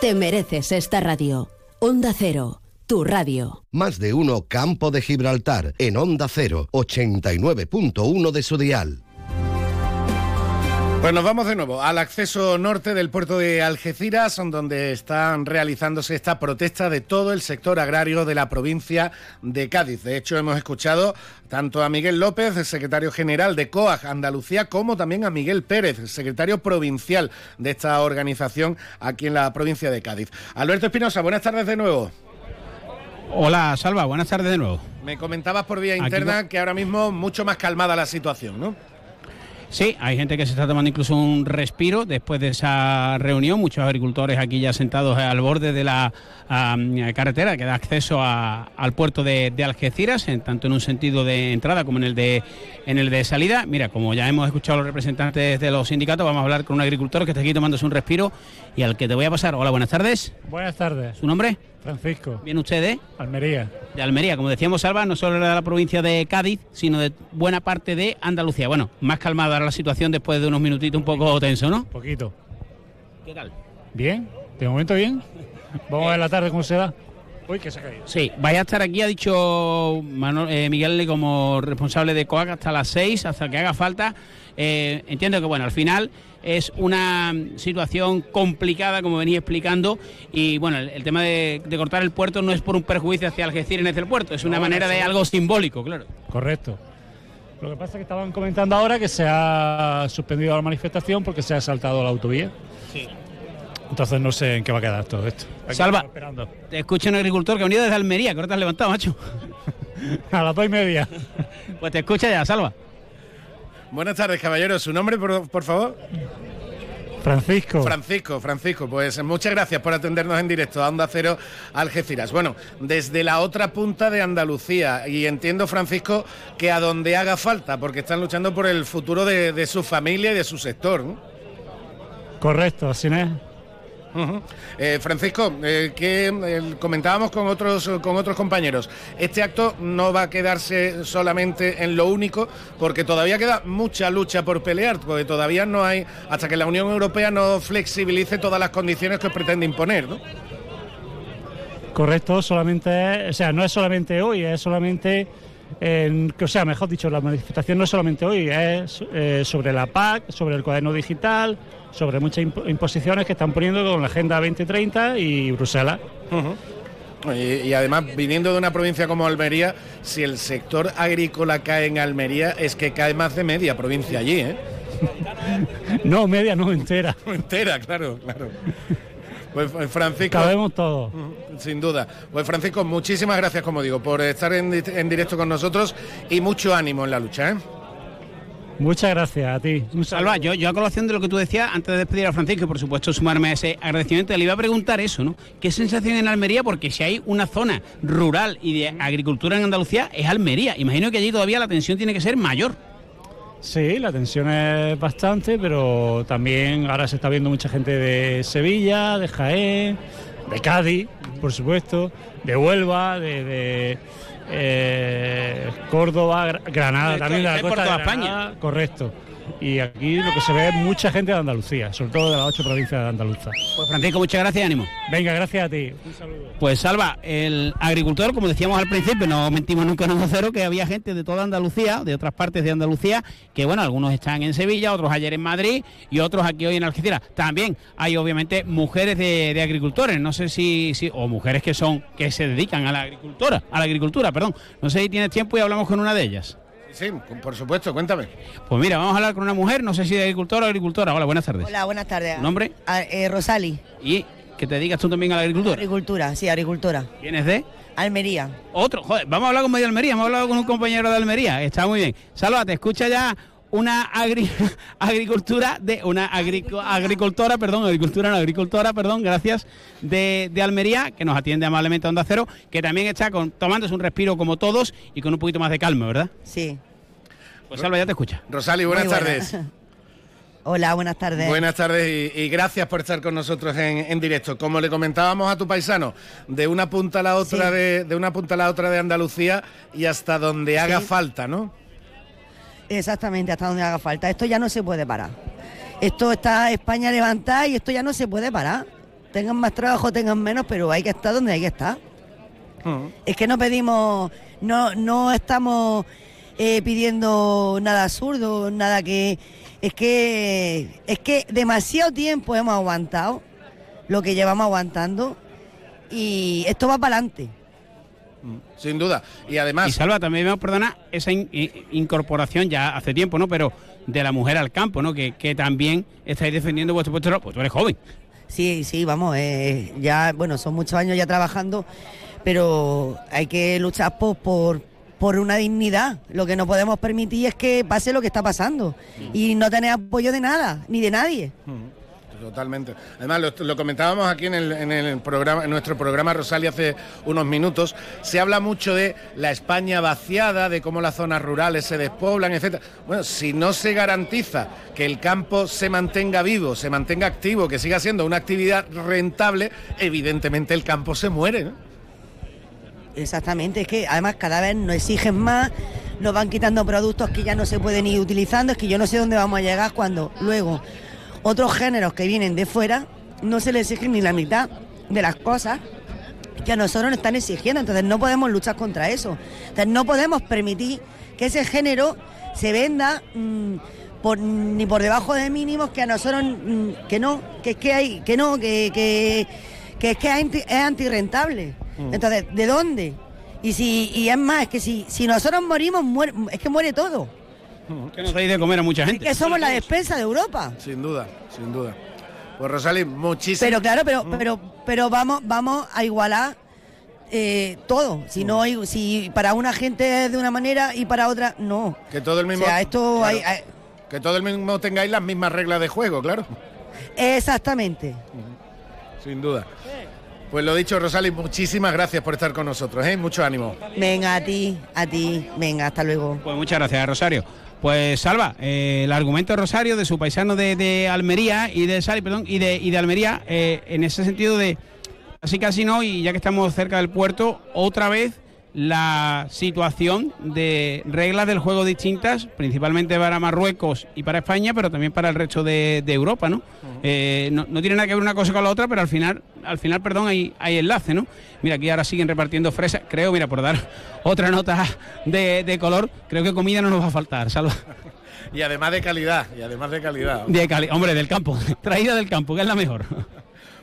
Te mereces esta radio. Onda Cero, tu radio. Más de uno Campo de Gibraltar en Onda 0, 89.1 de su dial. Pues nos vamos de nuevo al acceso norte del puerto de Algeciras, donde están realizándose esta protesta de todo el sector agrario de la provincia de Cádiz. De hecho, hemos escuchado tanto a Miguel López, el secretario general de COAG Andalucía, como también a Miguel Pérez, secretario provincial de esta organización aquí en la provincia de Cádiz. Alberto Espinosa, buenas tardes de nuevo. Hola, Salva, buenas tardes de nuevo. Me comentabas por vía interna que ahora mismo mucho más calmada la situación, ¿no? Sí, hay gente que se está tomando incluso un respiro después de esa reunión. Muchos agricultores aquí ya sentados al borde de la carretera que da acceso al puerto de, Algeciras, en, tanto en un sentido de entrada como en el de en el de salida. Mira, como ya hemos escuchado a los representantes de los sindicatos, vamos a hablar con un agricultor que está aquí tomándose un respiro y al que te voy a pasar. Hola, buenas tardes. Buenas tardes. ¿Su nombre? Francisco. ¿Viene usted de? Almería. De Almería, como decíamos, Salva, no solo de la provincia de Cádiz, sino de buena parte de Andalucía. Bueno, más calmada la situación después de unos minutitos un poco tenso, ¿no? Poquito. ¿Qué tal? Bien, de momento bien. Vamos a ver la tarde cómo se da. Uy, que se ha caído. Sí, vaya a estar aquí, ha dicho eh, Miguel como responsable de COAC hasta las 6, hasta que haga falta. Eh, entiendo que, bueno, al final es una situación complicada, como venía explicando, y bueno, el, tema de, cortar el puerto no es por un perjuicio hacia Algeciras en el puerto, es una manera de algo simbólico, claro. Correcto. Lo que pasa es que estaban comentando ahora que se ha suspendido la manifestación porque se ha saltado la autovía. Sí. Entonces no sé en qué va a quedar todo esto. Salva, te escucha un agricultor que ha venido desde Almería, que ahora te has levantado, macho. a las dos y media. pues te escucha ya, Salva. Buenas tardes, caballeros. ¿Su nombre, por, favor? Francisco. Francisco, Francisco, pues muchas gracias por atendernos en directo a Onda Cero Algeciras. Bueno, desde la otra punta de Andalucía, y entiendo, Francisco, que a donde haga falta, porque están luchando por el futuro de, su familia y de su sector. ¿no? Correcto, así es. Eh, Francisco, eh, que comentábamos con otros, con otros compañeros, este acto no va a quedarse solamente en lo único, porque todavía queda mucha lucha por pelear, porque todavía no hay, hasta que la Unión Europea no flexibilice todas las condiciones que pretende imponer, ¿no? Correcto, solamente, o sea, no es solamente hoy, es solamente o sea, mejor dicho, la manifestación no es solamente hoy, es eh, sobre la PAC, sobre el cuaderno digital, sobre muchas imposiciones que están poniendo con la Agenda 2030 y Bruselas. y, además, viniendo de una provincia como Almería, si el sector agrícola cae en Almería, es que cae más de media provincia allí, ¿eh? no, media, no, entera. entera, claro, claro. Pues, pues Francisco. Cabemos todo. Sin duda. Pues Francisco, muchísimas gracias, como digo, por estar en, directo con nosotros y mucho ánimo en la lucha. ¿eh? Muchas gracias a ti. Salva, yo, yo a colación de lo que tú decías, antes de despedir a Francisco y por supuesto sumarme a ese agradecimiento, le iba a preguntar eso, ¿no? ¿Qué sensación en Almería? Porque si hay una zona rural y de agricultura en Andalucía, es Almería. Imagino que allí todavía la tensión tiene que ser mayor. Sí, la tensión es bastante, pero también ahora se está viendo mucha gente de Sevilla, de Jaén, de Cádiz, por supuesto, de Huelva, de, eh, Córdoba, Granada, también de la costa de España. Correcto y aquí lo que se ve es mucha gente de Andalucía, sobre todo de las ocho provincias de Andalucía. Pues Francisco, muchas gracias, ánimo. Venga, gracias a ti. Un saludo. Pues Salva, el agricultor, como decíamos al principio, no mentimos nunca en cero, que había gente de toda Andalucía, de otras partes de Andalucía, que bueno, algunos están en Sevilla, otros ayer en Madrid y otros aquí hoy en Algeciras. También hay obviamente mujeres de, agricultores, no sé si, si, o mujeres que son, que se dedican a la agricultura, a la agricultura, perdón. No sé si tienes tiempo y hablamos con una de ellas. Sí, por supuesto, cuéntame. Pues mira, vamos a hablar con una mujer, no sé si de agricultora o agricultora. Hola, buenas tardes. Hola, buenas tardes. nombre? Ah, eh, Rosali. ¿Y que te dedicas tú también a la agricultura? Agricultura, sí, agricultora. ¿Vienes de? Almería. Otro, joder, vamos a hablar con medio Almería, hemos hablado con un compañero de Almería, está muy bien. Salva, te escucha ya una agricultura de una agricultora, perdón, agricultura, no, agricultora, perdón, gracias, de, Almería, que nos atiende amablemente a Onda Cero, que también está con, tomándose un respiro como todos y con un poquito más de calma, ¿verdad? Sí. Pues Salva, ya te escucha. Rosali, buenas tardes. Hola, buenas tardes. Buenas tardes y, gracias por estar con nosotros en, directo. Como le comentábamos a tu paisano, de una punta a la otra de, una punta a la otra de Andalucía y hasta donde haga falta, ¿no? Exactamente, hasta donde haga falta. Esto ya no se puede parar. Esto está España levantada y esto ya no se puede parar. Tengan más trabajo, tengan menos, pero hay que estar donde hay que estar. Mm. Es que no pedimos, no, no estamos eh, pidiendo nada absurdo, nada que... Es que, es que demasiado tiempo hemos aguantado lo que llevamos aguantando y esto va para adelante. Mm, sin duda. Y además. Y Salva, también me perdona esa incorporación ya hace tiempo, ¿no? Pero de la mujer al campo, ¿no? Que, también estáis defendiendo vuestro puesto, pues tú eres joven. Sí, sí, vamos, eh, ya, bueno, son muchos años ya trabajando, pero hay que luchar por, por una dignidad. Lo que no podemos permitir es que pase lo que está pasando y no tener apoyo de nada, ni de nadie. Totalmente. Además, lo, comentábamos aquí en, el, programa, en nuestro programa Rosalia hace unos minutos. Se habla mucho de la España vaciada, de cómo las zonas rurales se despoblan, etc. Bueno, si no se garantiza que el campo se mantenga vivo, se mantenga activo, que siga siendo una actividad rentable, evidentemente el campo se muere. Exactamente, es que además cada vez nos exigen más, nos van quitando productos que ya no se pueden ir utilizando, es que yo no sé dónde vamos a llegar cuando luego otros géneros que vienen de fuera no se les exigen ni la mitad de las cosas que a nosotros nos están exigiendo, entonces no podemos luchar contra eso, entonces no podemos permitir que ese género se venda mm, por, ni por debajo de mínimos que a nosotros mm, que no, que es que hay, que no, que, que, que es que es antirrentable. Mm. Entonces, ¿de dónde? Y si y es más, es que si, si nosotros morimos, es que muere todo. Que nos dais de comer a mucha gente. que somos la despensa de Europa. Sin duda, sin duda. Pues Rosalí, muchísimas Pero claro, pero, mm. pero, pero vamos, vamos a igualar eh, todo. Si no hay, si para una gente es de una manera y para otra no. Que todo el mismo. O sea, esto hay, que todo el mismo tengáis las mismas reglas de juego, claro. Exactamente. Sin duda. Pues lo dicho, Rosali, muchísimas gracias por estar con nosotros, ¿eh? Mucho ánimo. Venga, a ti, a ti. Venga, hasta luego. Pues muchas gracias, Rosario. Pues Salva, eh, el argumento de Rosario, de su paisano de, Almería y de Sali, perdón, y de, y de Almería, eh, en ese sentido de casi casi no, y ya que estamos cerca del puerto, otra vez la situación de reglas del juego distintas, principalmente para Marruecos y para España, pero también para el resto de, Europa, ¿no? Eh, ¿no? tiene nada que ver una cosa con la otra, pero al final, al final, perdón, hay, hay enlace, ¿no? Mira, aquí ahora siguen repartiendo fresas, creo, mira, por dar otra nota de, color, creo que comida no nos va a faltar, salva. Y además de calidad, y además de calidad. De hombre, del campo, traída del campo, que es la mejor.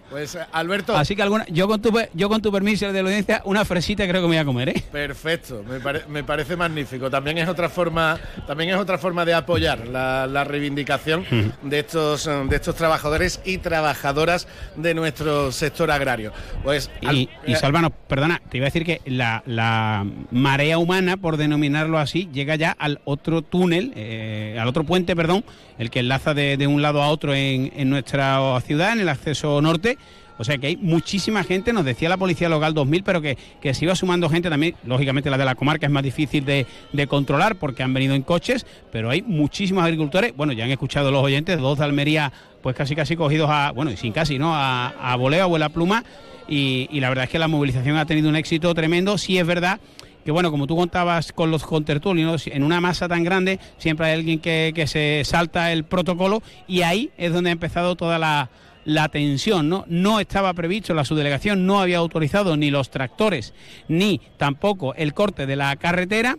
Pues eh, Alberto. Así que alguna, yo con tu yo con tu permiso de la audiencia, una fresita creo que me voy a comer, ¿eh? Perfecto, me, parece magnífico. También es otra forma, también es otra forma de apoyar la, reivindicación de estos de estos trabajadores y trabajadoras de nuestro sector agrario. Pues y, y Salvano, perdona, te iba a decir que la, marea humana, por denominarlo así, llega ya al otro túnel, eh, al otro puente, perdón, el que enlaza de, un lado a otro en, en nuestra ciudad, en el acceso norte o sea que hay muchísima gente, nos decía la Policía Local 2000, pero que, que se iba sumando gente también, lógicamente la de la comarca es más difícil de, controlar porque han venido en coches, pero hay muchísimos agricultores, bueno, ya han escuchado los oyentes, dos de Almería, pues casi casi cogidos a, bueno, y sin casi, ¿no? A, a a vuela pluma, y, la verdad es que la movilización ha tenido un éxito tremendo, sí es verdad que bueno, como tú contabas con los contertulios, en una masa tan grande siempre hay alguien que, que se salta el protocolo y ahí es donde ha empezado toda la, la tensión, ¿no? No estaba previsto, la subdelegación no había autorizado ni los tractores ni tampoco el corte de la carretera.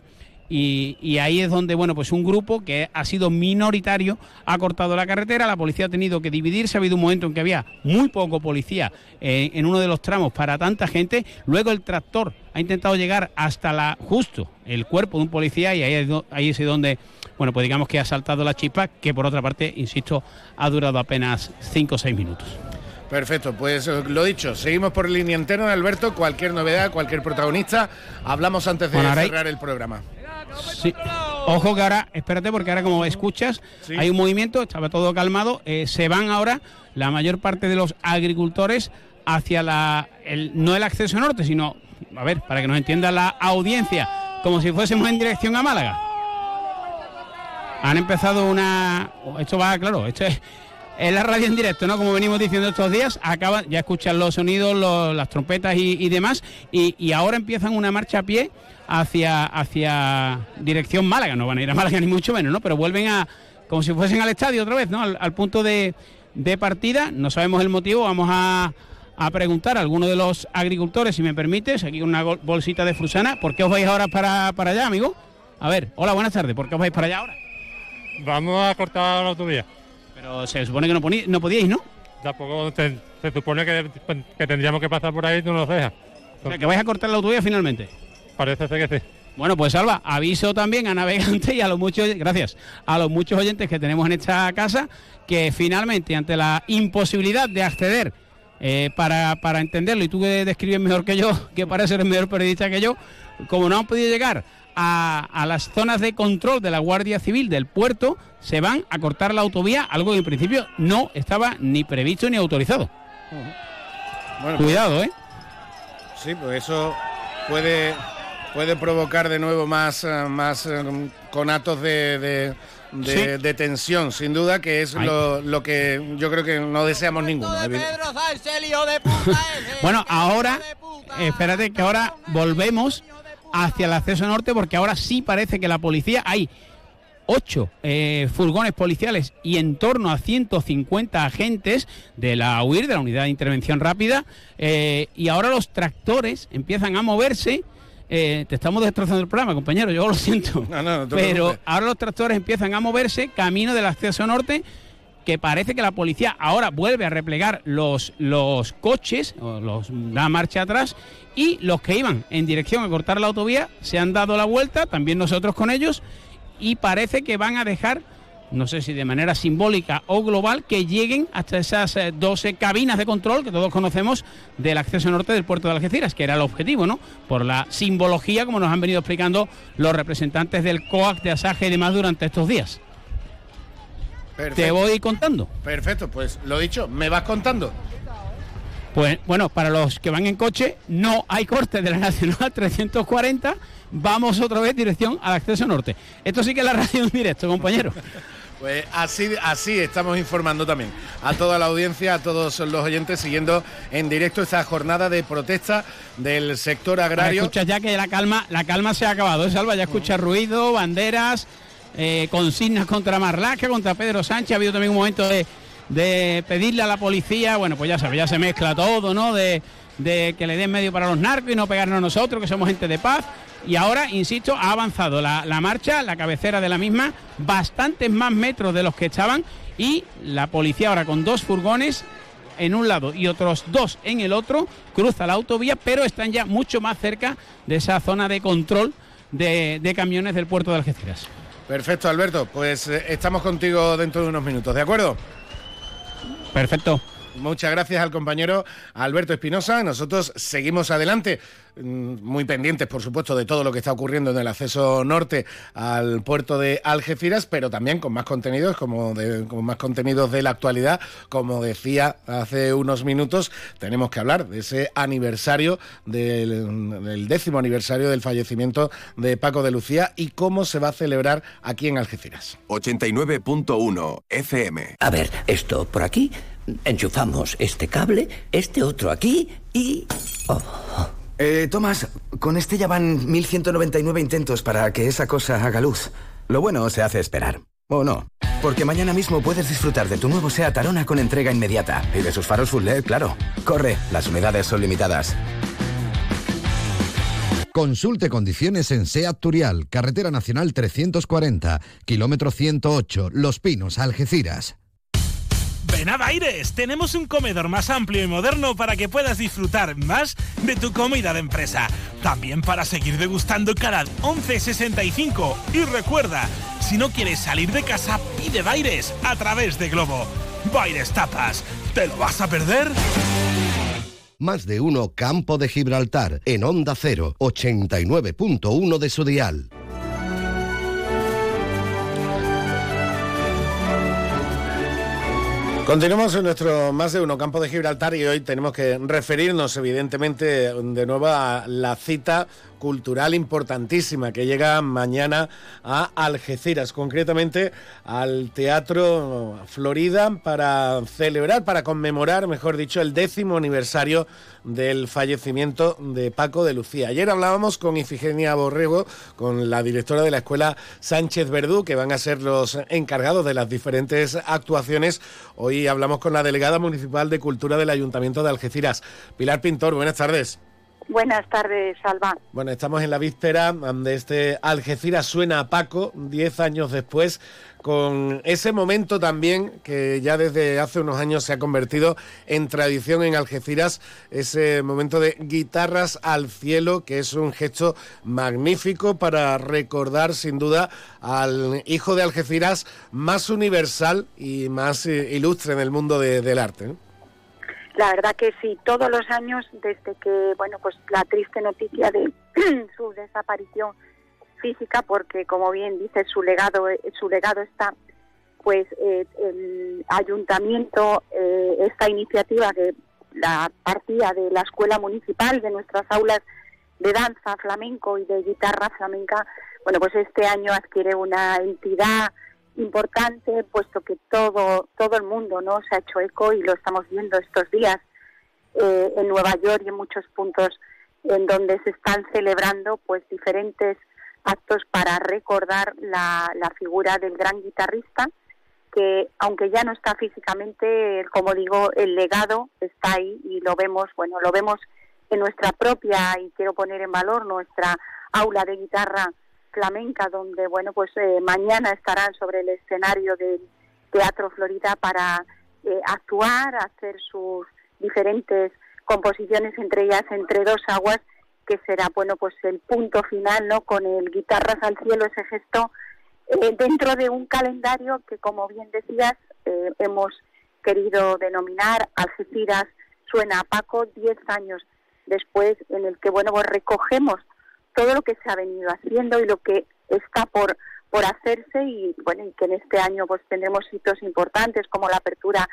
Y, ahí es donde, bueno, pues un grupo que ha sido minoritario ha cortado la carretera, la policía ha tenido que dividirse, ha habido un momento en que había muy poco policía eh, en uno de los tramos para tanta gente, luego el tractor ha intentado llegar hasta la justo el cuerpo de un policía y ahí, ahí es donde bueno, pues digamos que ha saltado la chispa, que por otra parte, insisto, ha durado apenas 5 o 6 minutos. Perfecto, pues eh, lo dicho, seguimos por línea interna, Alberto, cualquier novedad, cualquier protagonista, hablamos antes de cerrar el programa. Sí. Ojo que ahora, espérate, porque ahora como escuchas, hay un movimiento, estaba todo calmado, eh, se van ahora la mayor parte de los agricultores hacia la, el, no el acceso norte, sino, a ver, para que nos entienda la audiencia, como si fuésemos en dirección a Málaga han empezado una. Esto va, claro, esto es, la radio en directo, ¿no? Como venimos diciendo estos días, acaban, ya escuchan los sonidos, las trompetas y, demás, y, ahora empiezan una marcha a pie hacia, hacia dirección Málaga. No van a ir a Málaga ni mucho menos, ¿no? Pero vuelven a. como si fuesen al estadio otra vez, ¿no? Al, punto de, partida. No sabemos el motivo, vamos a a preguntar a alguno de los agricultores, si me permites, aquí una bolsita de frusana, ¿por qué os vais ahora para, para allá, amigo? A ver, hola, buenas tardes, ¿por qué os vais para allá ahora? Vamos a cortar la autovía. Pero se supone que no, no podíais, ¿no? Tampoco se supone que, tendríamos que pasar por ahí y tú nos dejas. O sea, que vais a cortar la autovía finalmente. Parece ser que sí. Bueno, pues Salva, aviso también a navegantes y a los muchos, gracias, a los muchos oyentes que tenemos en esta casa, que finalmente ante la imposibilidad de acceder eh, para, para entenderlo, y tú que describes mejor que yo, que parece ser mejor periodista que yo, como no han podido llegar a, las zonas de control de la Guardia Civil del puerto, se van a cortar la autovía, algo que en principio no estaba ni previsto ni autorizado. Bueno, Cuidado, pues, ¿eh? Sí, pues eso puede, puede provocar de nuevo más, eh, más eh, conatos de, de, tensión, sin duda, que es lo, que yo creo que no deseamos ninguno. bueno, ahora, espérate que ahora volvemos hacia el acceso norte porque ahora sí parece que la policía hay ocho eh, furgones policiales y en torno a 150 agentes de la UIR, de la Unidad de Intervención Rápida, eh, y ahora los tractores empiezan a moverse. Eh, te estamos destrozando el programa, compañero, yo lo siento. pero ahora los tractores empiezan a moverse camino del acceso norte que parece que la policía ahora vuelve a replegar los, los coches, los da marcha atrás, y los que iban en dirección a cortar la autovía se han dado la vuelta, también nosotros con ellos, y parece que van a dejar, no sé si de manera simbólica o global, que lleguen hasta esas 12 eh, cabinas de control que todos conocemos del acceso norte del puerto de Algeciras, que era el objetivo, ¿no? Por la simbología, como nos han venido explicando los representantes del COAC de Asaje y demás durante estos días. Te voy contando. Perfecto, pues lo dicho, me vas contando. Pues bueno, para los que van en coche, no hay corte de la Nacional 340. Vamos otra vez dirección al acceso norte. Esto sí que es la radio en directo, compañero. Pues así, así estamos informando también a toda la audiencia, a todos los oyentes, siguiendo en directo esta jornada de protesta del sector agrario. Escuchas ya que la calma, la calma se ha acabado, ¿eh, Salva? Ya escucha ruido, banderas, eh, consignas contra Marlaska, contra Pedro Sánchez. Ha habido también un momento de, de pedirle a la policía, bueno, pues ya sabes, ya se mezcla todo, ¿no? De, de que le den medio para los narcos y no pegarnos a nosotros, que somos gente de paz. Y ahora, insisto, ha avanzado la, la marcha, la cabecera de la misma, bastantes más metros de los que estaban y la policía ahora con dos furgones en un lado y otros dos en el otro, cruza la autovía, pero están ya mucho más cerca de esa zona de control de, de camiones del puerto de Algeciras. Perfecto, Alberto. Pues eh, estamos contigo dentro de unos minutos, ¿de acuerdo? Perfecto. Muchas gracias al compañero Alberto Espinosa. Nosotros seguimos adelante, mm, muy pendientes, por supuesto, de todo lo que está ocurriendo en el acceso norte al puerto de Algeciras, pero también con más contenidos, como de, con más contenidos de la actualidad. Como decía hace unos minutos, tenemos que hablar de ese aniversario, del, del décimo aniversario del fallecimiento de Paco de Lucía y cómo se va a celebrar aquí en Algeciras. 89.1 FM. A ver, esto por aquí, enchufamos este cable, este otro aquí y... oh. Eh, Tomás, con este ya van 1199 intentos para que esa cosa haga luz. Lo bueno se hace esperar. ¿O no? Porque mañana mismo puedes disfrutar de tu nuevo SEAT Arona con entrega inmediata. Y de sus faros full LED, claro. Corre, las unidades son limitadas. Consulte condiciones en SEAT Turial, Carretera Nacional 340, kilómetro 108, Los Pinos, Algeciras. Ven a Baires, tenemos un comedor más amplio y moderno para que puedas disfrutar más de tu comida de empresa. También para seguir degustando cada 11.65. Y recuerda, si no quieres salir de casa, pide Baires a través de Globo. Baires Tapas, ¿te lo vas a perder? Más de uno Campo de Gibraltar, en Onda 0, 89.1 de su dial. Continuamos en nuestro más de uno campo de Gibraltar y hoy tenemos que referirnos evidentemente de nuevo a la cita cultural importantísima que llega mañana a Algeciras, concretamente al Teatro Florida para celebrar, para conmemorar, mejor dicho, el décimo aniversario del fallecimiento de Paco de Lucía. Ayer hablábamos con Ifigenia Borrego, con la directora de la Escuela Sánchez Verdú, que van a ser los encargados de las diferentes actuaciones. Hoy hablamos con la delegada municipal de Cultura del Ayuntamiento de Algeciras, Pilar Pintor. Buenas tardes. Buenas tardes, Alba. Bueno, estamos en la víspera de este Algeciras suena a Paco, diez años después, con ese momento también que ya desde hace unos años se ha convertido en tradición en Algeciras, ese momento de guitarras al cielo, que es un gesto magnífico para recordar sin duda al hijo de Algeciras más universal y más eh, ilustre en el mundo de- del arte. La verdad que sí, todos los años desde que, bueno, pues la triste noticia de su desaparición física, porque como bien dice su legado, eh, su legado está, pues eh, el ayuntamiento, eh, esta iniciativa que la partía de la escuela municipal, de nuestras aulas de danza flamenco y de guitarra flamenca, bueno, pues este año adquiere una entidad importante, puesto que todo todo el mundo no se ha hecho eco y lo estamos viendo estos días eh, en Nueva York y en muchos puntos en donde se están celebrando pues diferentes actos para recordar la, la figura del gran guitarrista que aunque ya no está físicamente como digo el legado está ahí y lo vemos bueno lo vemos en nuestra propia y quiero poner en valor nuestra aula de guitarra flamenca donde bueno pues eh, mañana estarán sobre el escenario del Teatro Florida para eh, actuar hacer sus diferentes composiciones entre ellas entre dos aguas que será bueno pues el punto final no con el guitarras al cielo ese gesto eh, dentro de un calendario que como bien decías eh, hemos querido denominar Algeciras suena a Paco 10 años después en el que bueno pues recogemos todo lo que se ha venido haciendo y lo que está por por hacerse y bueno y que en este año pues tendremos hitos importantes como la apertura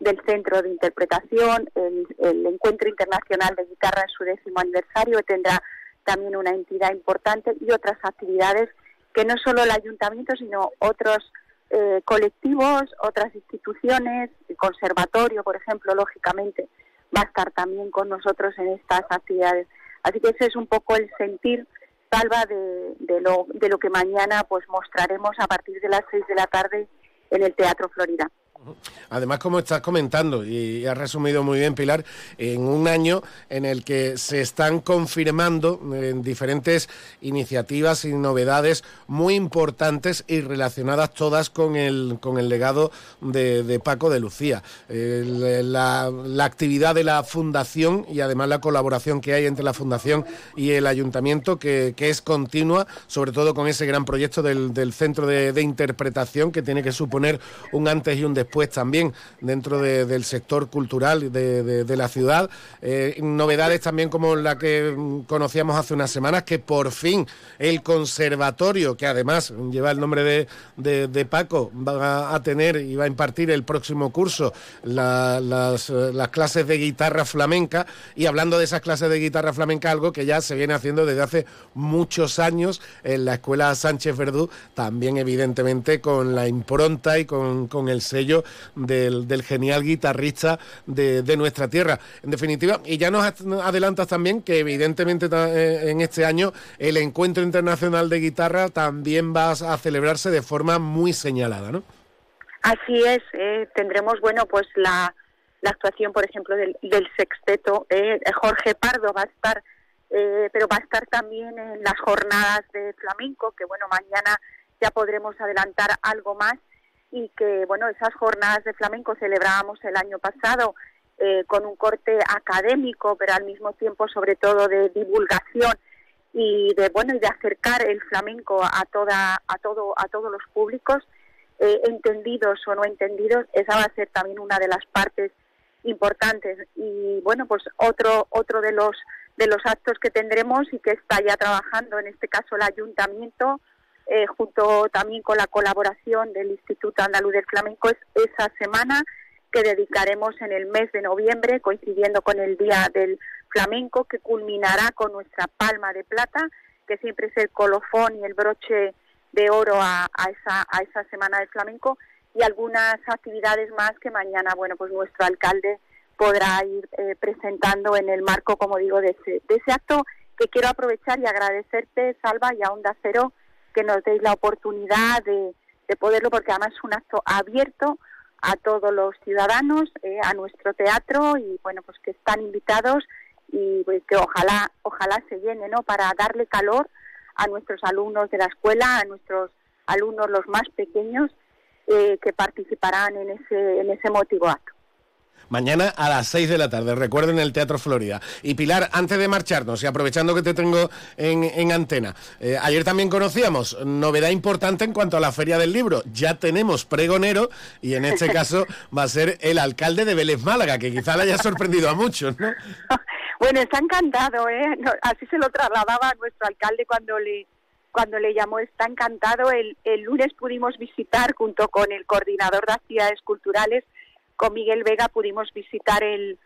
del Centro de Interpretación, el, el Encuentro Internacional de Guitarra en su décimo aniversario tendrá también una entidad importante y otras actividades que no solo el ayuntamiento, sino otros eh, colectivos, otras instituciones, el conservatorio, por ejemplo, lógicamente, va a estar también con nosotros en estas actividades. Así que ese es un poco el sentir, Salva, de, de, lo, de lo que mañana pues mostraremos a partir de las seis de la tarde en el Teatro Florida. Además, como estás comentando, y has resumido muy bien, Pilar, en un año en el que se están confirmando en diferentes iniciativas y novedades muy importantes y relacionadas todas con el, con el legado de, Paco de Lucía. la, actividad de la Fundación y además la colaboración que hay entre la Fundación y el Ayuntamiento, que, es continua, sobre todo con ese gran proyecto del, Centro de, de Interpretación, que tiene que suponer un antes y un después pues también dentro del sector cultural de, la ciudad. Eh, novedades también como la que conocíamos hace unas semanas, que por fin el conservatorio, que además lleva el nombre de, Paco, va a tener y va a impartir el próximo curso las, las clases de guitarra flamenca. Y hablando de esas clases de guitarra flamenca, algo que ya se viene haciendo desde hace muchos años en la Escuela Sánchez Verdú, también evidentemente con la impronta y con, con el sello del, genial guitarrista de, nuestra tierra. En definitiva, y ya nos adelantas también que evidentemente eh, en este año el Encuentro Internacional de Guitarra también va a celebrarse de forma muy señalada, ¿no? Así es, eh, tendremos, bueno, pues la, actuación, por ejemplo, del, sexteto. Eh, Jorge Pardo va a estar, pero va a estar también en las jornadas de flamenco, que bueno, mañana ya podremos adelantar algo más y que, bueno, esas jornadas de flamenco celebrábamos el año pasado eh, con un corte académico, pero al mismo tiempo, sobre todo, de divulgación y de, bueno, y de acercar el flamenco a, toda, a, todo, a todos los públicos, eh, entendidos o no entendidos, esa va a ser también una de las partes importantes. Y, bueno, pues otro, otro de los de los actos que tendremos y que está ya trabajando, en este caso el ayuntamiento, eh, junto también con la colaboración del Instituto Andaluz del Flamenco, es esa semana que dedicaremos en el mes de noviembre, coincidiendo con el Día del Flamenco, que culminará con nuestra palma de plata, que siempre es el colofón y el broche de oro a, esa, a esa Semana del Flamenco, y algunas actividades más que mañana, bueno, pues nuestro alcalde podrá ir eh, presentando en el marco, como digo, de ese, de ese acto que quiero aprovechar y agradecerte, Salva, y a Onda Cero, que nos deis la oportunidad de, poderlo, porque además es un acto abierto a todos los ciudadanos, eh, a nuestro teatro y bueno, pues que están invitados y pues, que ojalá, ojalá se llene, ¿no? Para darle calor a nuestros alumnos de la escuela, a nuestros alumnos los más pequeños eh, que participarán en ese, en ese motivo acto mañana a las 6 de la tarde. Recuerden el Teatro Florida. Y Pilar, antes de marcharnos y aprovechando que te tengo en, antena, eh, ayer también conocíamos novedad importante en cuanto a la Feria del Libro. Ya tenemos pregonero y en este caso va a ser el alcalde de Vélez Málaga, que quizá le haya sorprendido a muchos, ¿no? Bueno, está encantado, ¿eh? así se lo trasladaba a nuestro alcalde cuando le cuando le llamó está encantado. El, el lunes pudimos visitar junto con el coordinador de actividades culturales con Miguel Vega pudimos visitar el,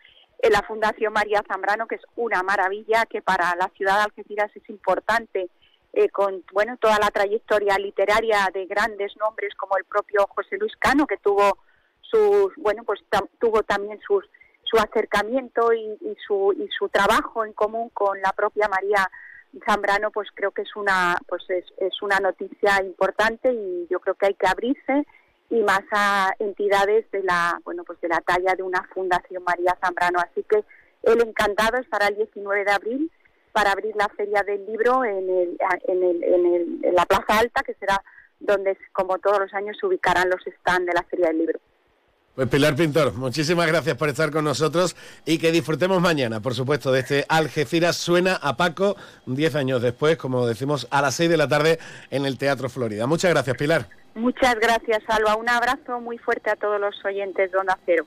la Fundación María Zambrano, que es una maravilla, que para la ciudad de Algeciras es importante, eh, con bueno toda la trayectoria literaria de grandes nombres como el propio José Luis Cano, que tuvo sus bueno pues tuvo también sus su acercamiento y, su y su trabajo en común con la propia María Zambrano, pues creo que es una pues es, es una noticia importante y yo creo que hay que abrirse y más a entidades de la bueno pues de la talla de una fundación María Zambrano así que el encantado estará el 19 de abril para abrir la feria del libro en, el, en, el, en, el, en la Plaza Alta que será donde como todos los años se ubicarán los stands de la feria del libro pues Pilar Pintor, muchísimas gracias por estar con nosotros y que disfrutemos mañana, por supuesto, de este Algeciras Suena a Paco, 10 años después, como decimos, a las 6 de la tarde en el Teatro Florida. Muchas gracias, Pilar. Muchas gracias, Alba. Un abrazo muy fuerte a todos los oyentes de Onda Cero.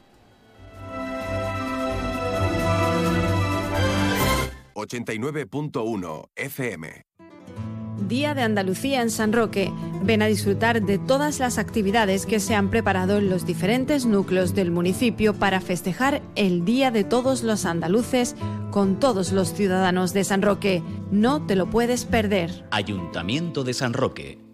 89.1 FM Día de Andalucía en San Roque. Ven a disfrutar de todas las actividades que se han preparado en los diferentes núcleos del municipio para festejar el Día de todos los andaluces con todos los ciudadanos de San Roque. No te lo puedes perder. Ayuntamiento de San Roque.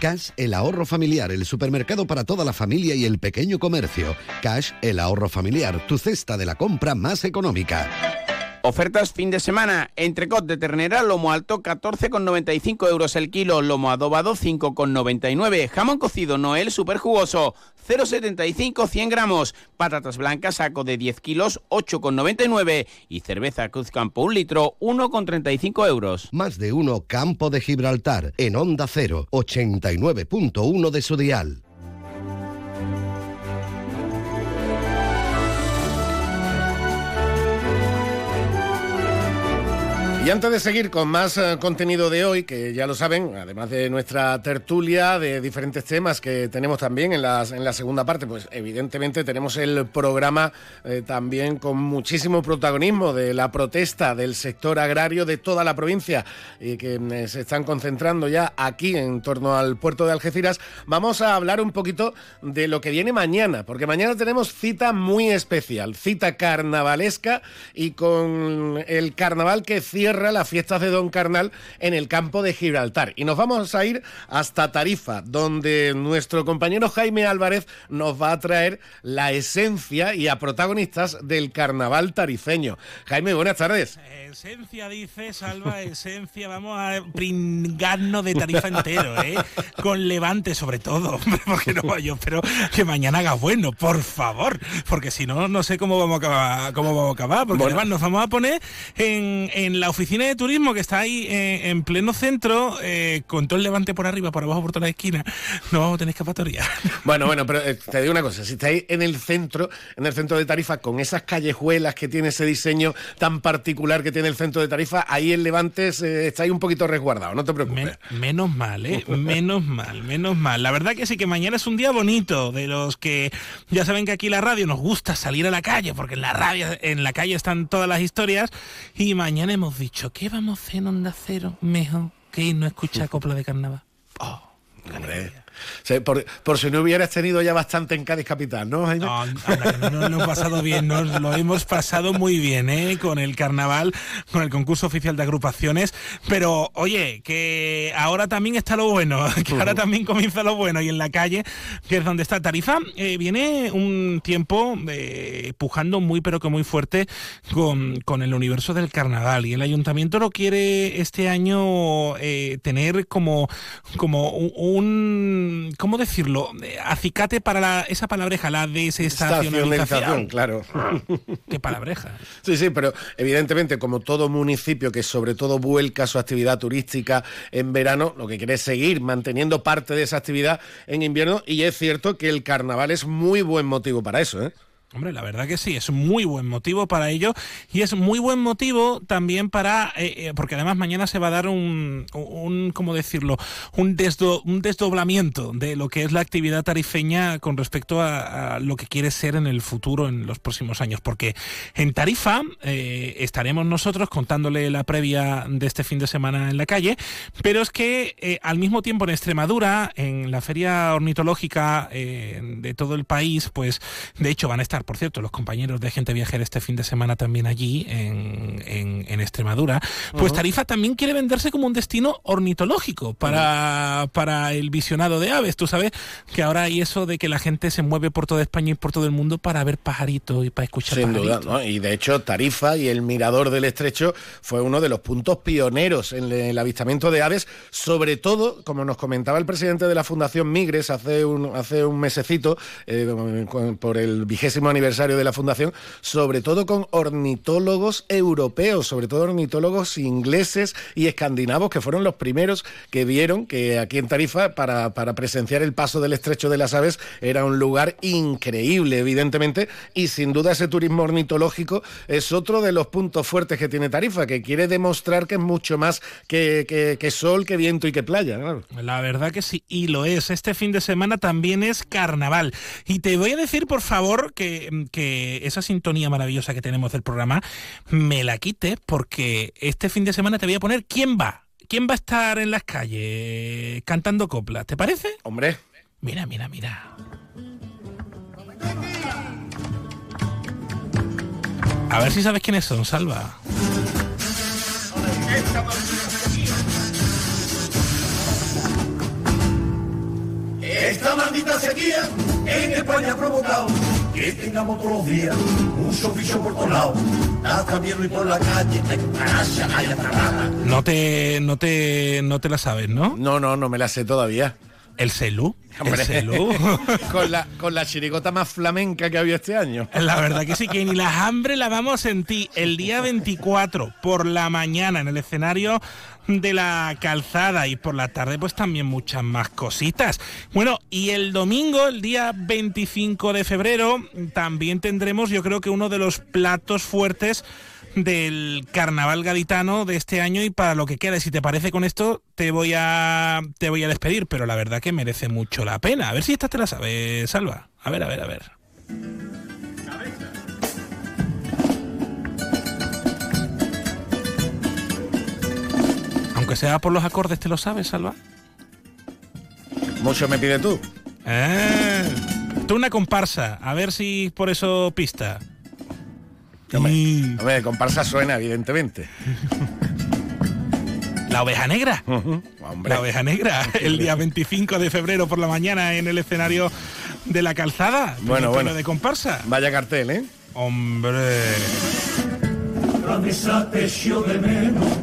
Cash, el ahorro familiar, el supermercado para toda la familia y el pequeño comercio. Cash, el ahorro familiar, tu cesta de la compra más económica. Ofertas fin de semana. Entrecot de ternera, lomo alto, 14,95 euros el kilo. Lomo adobado, 5,99. Jamón cocido Noel, super jugoso, 0,75, 100 gramos. Patatas blancas, saco de 10 kilos, 8,99. Y cerveza Cruz Campo, un litro, 1,35 euros. Más de uno Campo de Gibraltar, en Onda 0, 89.1 de su dial. Y antes de seguir con más eh, contenido de hoy, que ya lo saben, además de nuestra tertulia, de diferentes temas que tenemos también en, las, en la segunda parte, pues evidentemente tenemos el programa eh, también con muchísimo protagonismo de la protesta del sector agrario de toda la provincia y que eh, se están concentrando ya aquí en torno al puerto de Algeciras. Vamos a hablar un poquito de lo que viene mañana, porque mañana tenemos cita muy especial, cita carnavalesca y con el carnaval que cierra las fiestas de Don Carnal en el campo de Gibraltar. Y nos vamos a ir hasta Tarifa, donde nuestro compañero Jaime Álvarez nos va a traer la esencia y a protagonistas del carnaval tarifeño. Jaime, buenas tardes. Esencia, dice Salva, esencia. Vamos a pringarnos de Tarifa entero, ¿eh? Con Levante sobre todo, porque no yo espero que mañana haga bueno, por favor, porque si no, no sé cómo vamos a acabar, cómo vamos a acabar porque además nos vamos a poner en, en la oficina de turismo que está ahí eh, en pleno centro, eh, con todo el levante por arriba, por abajo, por toda la esquina, no vamos a tener escapatoria. Bueno, bueno, pero eh, te digo una cosa, si estáis en el centro, en el centro de Tarifa, con esas callejuelas que tiene ese diseño tan particular que tiene el centro de Tarifa, ahí en Levante estáis un poquito resguardado, no te preocupes. menos mal, ¿eh? menos mal, menos mal. La verdad que sí, que mañana es un día bonito, de los que ya saben que aquí la radio nos gusta salir a la calle, porque en la radio, en la calle están todas las historias, y mañana hemos dicho ¿qué vamos a hacer en Onda Cero mejor que no escuchar copla de carnaval? Oh, por, si no hubieras tenido ya bastante en Cádiz Capital, ¿no, No, no, lo hemos pasado bien, nos lo hemos pasado muy bien, ¿eh? Con el carnaval, con el concurso oficial de agrupaciones. Pero, oye, que ahora también está lo bueno, que ahora también comienza lo bueno. Y en la calle, que es donde está Tarifa, eh, viene un tiempo eh, pujando muy, pero que muy fuerte con, con, el universo del carnaval. Y el ayuntamiento lo quiere este año eh, tener como, como un ¿cómo decirlo? Acicate para esa palabreja, la desestacionalización. claro. Qué palabreja. Sí, sí, pero evidentemente como todo municipio que sobre todo vuelca su actividad turística en verano, lo que quiere es seguir manteniendo parte de esa actividad en invierno y es cierto que el carnaval es muy buen motivo para eso, ¿eh? Hombre, la verdad que sí, es muy buen motivo para ello y es muy buen motivo también para, eh, eh, porque además mañana se va a dar un, un ¿cómo decirlo?, un, un desdoblamiento de lo que es la actividad tarifeña con respecto a, lo que quiere ser en el futuro, en los próximos años, porque en Tarifa eh, estaremos nosotros contándole la previa de este fin de semana en la calle, pero es que al mismo tiempo en Extremadura, en la feria ornitológica de todo el país, pues de hecho van a estar por cierto, los compañeros de Gente Viajera este fin de semana también allí, en, en, Extremadura, pues Tarifa también quiere venderse como un destino ornitológico para, para el visionado de aves. Tú sabes que ahora hay eso de que la gente se mueve por toda España y por todo el mundo para ver pajaritos y para escuchar Sin duda, ¿no? Y de hecho, Tarifa y el Mirador del Estrecho fue uno de los puntos pioneros en el avistamiento de aves, sobre todo, como nos comentaba el presidente de la Fundación Migres hace un, hace un mesecito, eh, por el vigésimo aniversario de la Fundación, sobre todo con ornitólogos europeos, sobre todo ornitólogos ingleses y escandinavos, que fueron los primeros que vieron que aquí en Tarifa, para, para presenciar el paso del estrecho de las aves, era un lugar increíble, evidentemente, y sin duda ese turismo ornitológico es otro de los puntos fuertes que tiene Tarifa, que quiere demostrar que es mucho más que, que, sol, que viento y que playa. La verdad que sí, y lo es. Este fin de semana también es carnaval. Y te voy a decir, por favor, que que, que esa sintonía maravillosa que tenemos del programa me la quites porque este fin de semana te voy a poner quién va. ¿Quién va a estar en las calles cantando coplas? ¿Te parece? Hombre. Mira, mira, mira. A ver si sabes quiénes son, Salva. Esta maldita sequía en España ha provocado que tengamos todos los días un soficio por todos lados. Y por la calle, No te, no te, no te la sabes, ¿no? No, no, no me la sé todavía. ¿El celú? Hombre, ¿El celú? con, la, con la chirigota más flamenca que ha habido este año. La verdad que sí, que ni las hambre la vamos a sentir el día 24 por la mañana en el escenario de la calzada y por la tarde pues también muchas más cositas. Bueno, y el domingo, el día 25 de febrero, también tendremos yo creo que uno de los platos fuertes del carnaval gaditano de este año y para lo que queda. Si te parece con esto, te voy a te voy a despedir, pero la verdad que merece mucho la pena. A ver si esta te la sabes, Salva. A ver, a ver, a ver. Aunque sea por los acordes, ¿te lo sabes, Salva? Mucho me pide tú. Eh, tú una comparsa, a ver si por eso pista. Hombre, hombre, comparsa suena, evidentemente. La oveja negra. Hombre. La oveja negra, el día 25 de febrero por la mañana en el escenario de la calzada. Bueno, bueno. de comparsa. Vaya cartel, ¿eh? Hombre. Te de menos,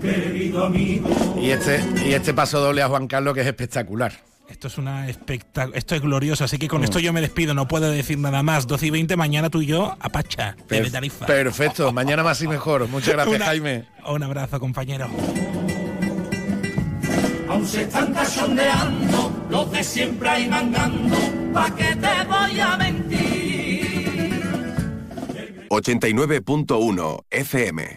querido amigo. Y este, y este paso doble a Juan Carlos que es espectacular. Esto es una espectac- esto es glorioso, así que con Mm. esto yo me despido, no puedo decir nada más. 12 y 20 mañana tú y yo a Pacha, desde Per- Tarifa. Perfecto, mañana más y mejor. Muchas gracias, Una- Jaime. Un abrazo, compañero. Aún se están cachondeando, los de siempre ahí mangando, ¿pa' qué te voy a mentir? 89.1 FM.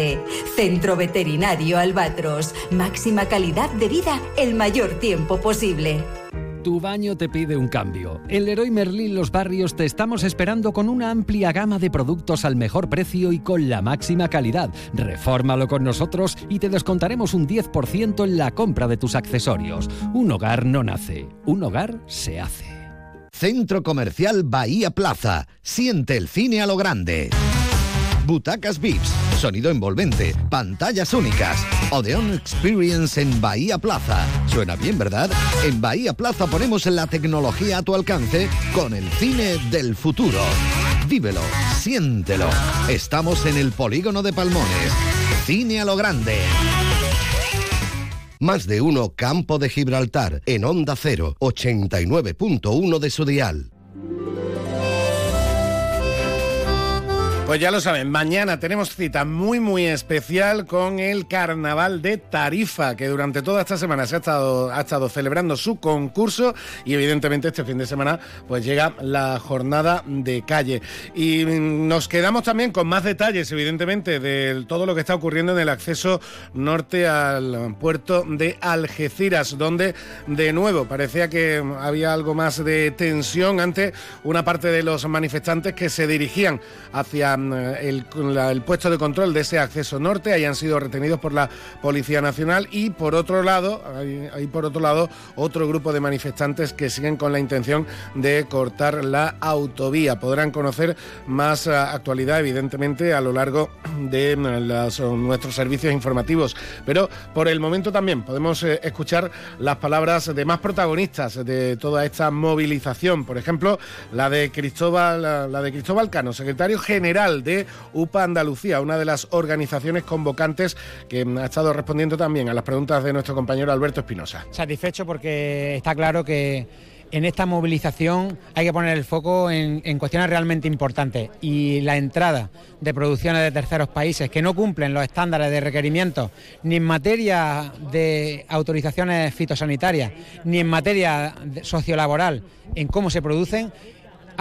Centro Veterinario Albatros. Máxima calidad de vida el mayor tiempo posible. Tu baño te pide un cambio. En Leroy Merlin Los Barrios te estamos esperando con una amplia gama de productos al mejor precio y con la máxima calidad. Refórmalo con nosotros y te descontaremos un 10% en la compra de tus accesorios. Un hogar no nace, un hogar se hace. Centro Comercial Bahía Plaza. Siente el cine a lo grande. Butacas VIPs, sonido envolvente, pantallas únicas. Odeon Experience en Bahía Plaza. Suena bien, ¿verdad? En Bahía Plaza ponemos la tecnología a tu alcance con el cine del futuro. Vívelo, siéntelo. Estamos en el polígono de Palmones. Cine a lo grande. Más de uno Campo de Gibraltar en Onda 0, 89.1 de su dial. Pues ya lo saben, mañana tenemos cita muy muy especial con el Carnaval de Tarifa, que durante toda esta semana se ha estado, ha estado celebrando su concurso y evidentemente este fin de semana pues llega la jornada de calle. Y mm, nos quedamos también con más detalles evidentemente de todo lo que está ocurriendo en el acceso norte al puerto de Algeciras, donde de nuevo parecía que había algo más de tensión ante una parte de los manifestantes que se dirigían hacia el, la- el puesto de control de ese acceso norte, hayan sido retenidos por la Policía Nacional y por otro lado, hay, por otro lado otro grupo de manifestantes que siguen con la intención de cortar la autovía. Podrán conocer más eh, actualidad, evidentemente, a lo largo de mm, las- nuestros servicios informativos. Pero por el momento también podemos eh, escuchar las palabras de más protagonistas de toda esta movilización. Por ejemplo, la de Cristóbal, la de Cristóbal Cano, secretario general de UPA Andalucía, una de las organizaciones convocantes que mm, ha estado respondiendo también a las preguntas de nuestro compañero Alberto Espinosa. satisfecho porque está claro que en esta movilización hay que poner el foco en, en, cuestiones realmente importantes y la entrada de producciones de terceros países que no cumplen los estándares de requerimientos ni en materia de autorizaciones fitosanitarias ni en materia sociolaboral en cómo se producen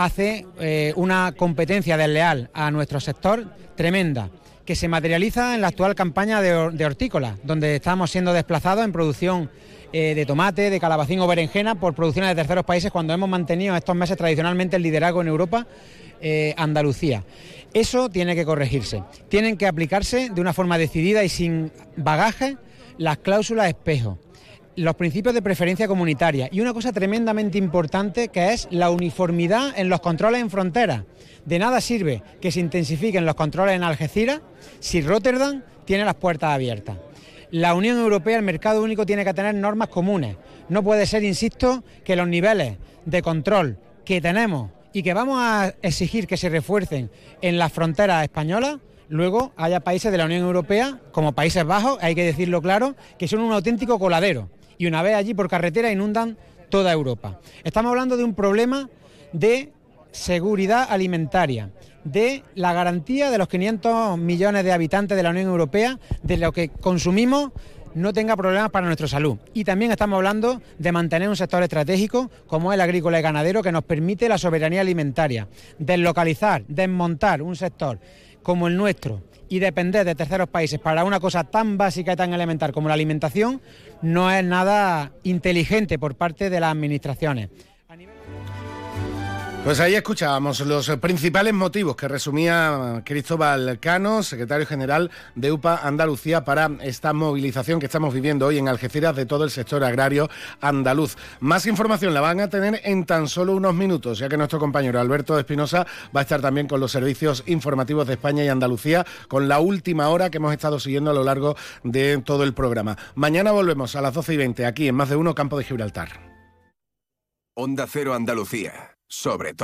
hace eh, una competencia desleal a nuestro sector tremenda que se materializa en la actual campaña de, de hortícola, donde estamos siendo desplazados en producción eh, de tomate, de calabacín o berenjena por producciones de terceros países cuando hemos mantenido estos meses tradicionalmente el liderazgo en Europa, eh, Andalucía. Eso tiene que corregirse. Tienen que aplicarse de una forma decidida y sin bagaje las cláusulas espejo los principios de preferencia comunitaria y una cosa tremendamente importante que es la uniformidad en los controles en frontera. De nada sirve que se intensifiquen los controles en Algeciras si Rotterdam tiene las puertas abiertas. La Unión Europea, el mercado único, tiene que tener normas comunes. No puede ser, insisto, que los niveles de control que tenemos y que vamos a exigir que se refuercen en las fronteras españolas, luego haya países de la Unión Europea, como Países Bajos, hay que decirlo claro, que son un auténtico coladero y una vez allí por carretera inundan toda Europa. Estamos hablando de un problema de seguridad alimentaria, de la garantía de los 500 millones de habitantes de la Unión Europea, de lo que consumimos no tenga problemas para nuestra salud. Y también estamos hablando de mantener un sector estratégico como el agrícola y ganadero que nos permite la soberanía alimentaria, deslocalizar, desmontar un sector como el nuestro y depender de terceros países para una cosa tan básica y tan elemental como la alimentación no es nada inteligente por parte de las administraciones. Pues ahí escuchábamos los principales motivos que resumía Cristóbal Cano, secretario general de UPA Andalucía, para esta movilización que estamos viviendo hoy en Algeciras de todo el sector agrario andaluz. Más información la van a tener en tan solo unos minutos, ya que nuestro compañero Alberto Espinosa va a estar también con los servicios informativos de España y Andalucía, con la última hora que hemos estado siguiendo a lo largo de todo el programa. Mañana volvemos a las 12 y 20 aquí en Más de Uno Campo de Gibraltar. Onda Cero Andalucía sobre todo.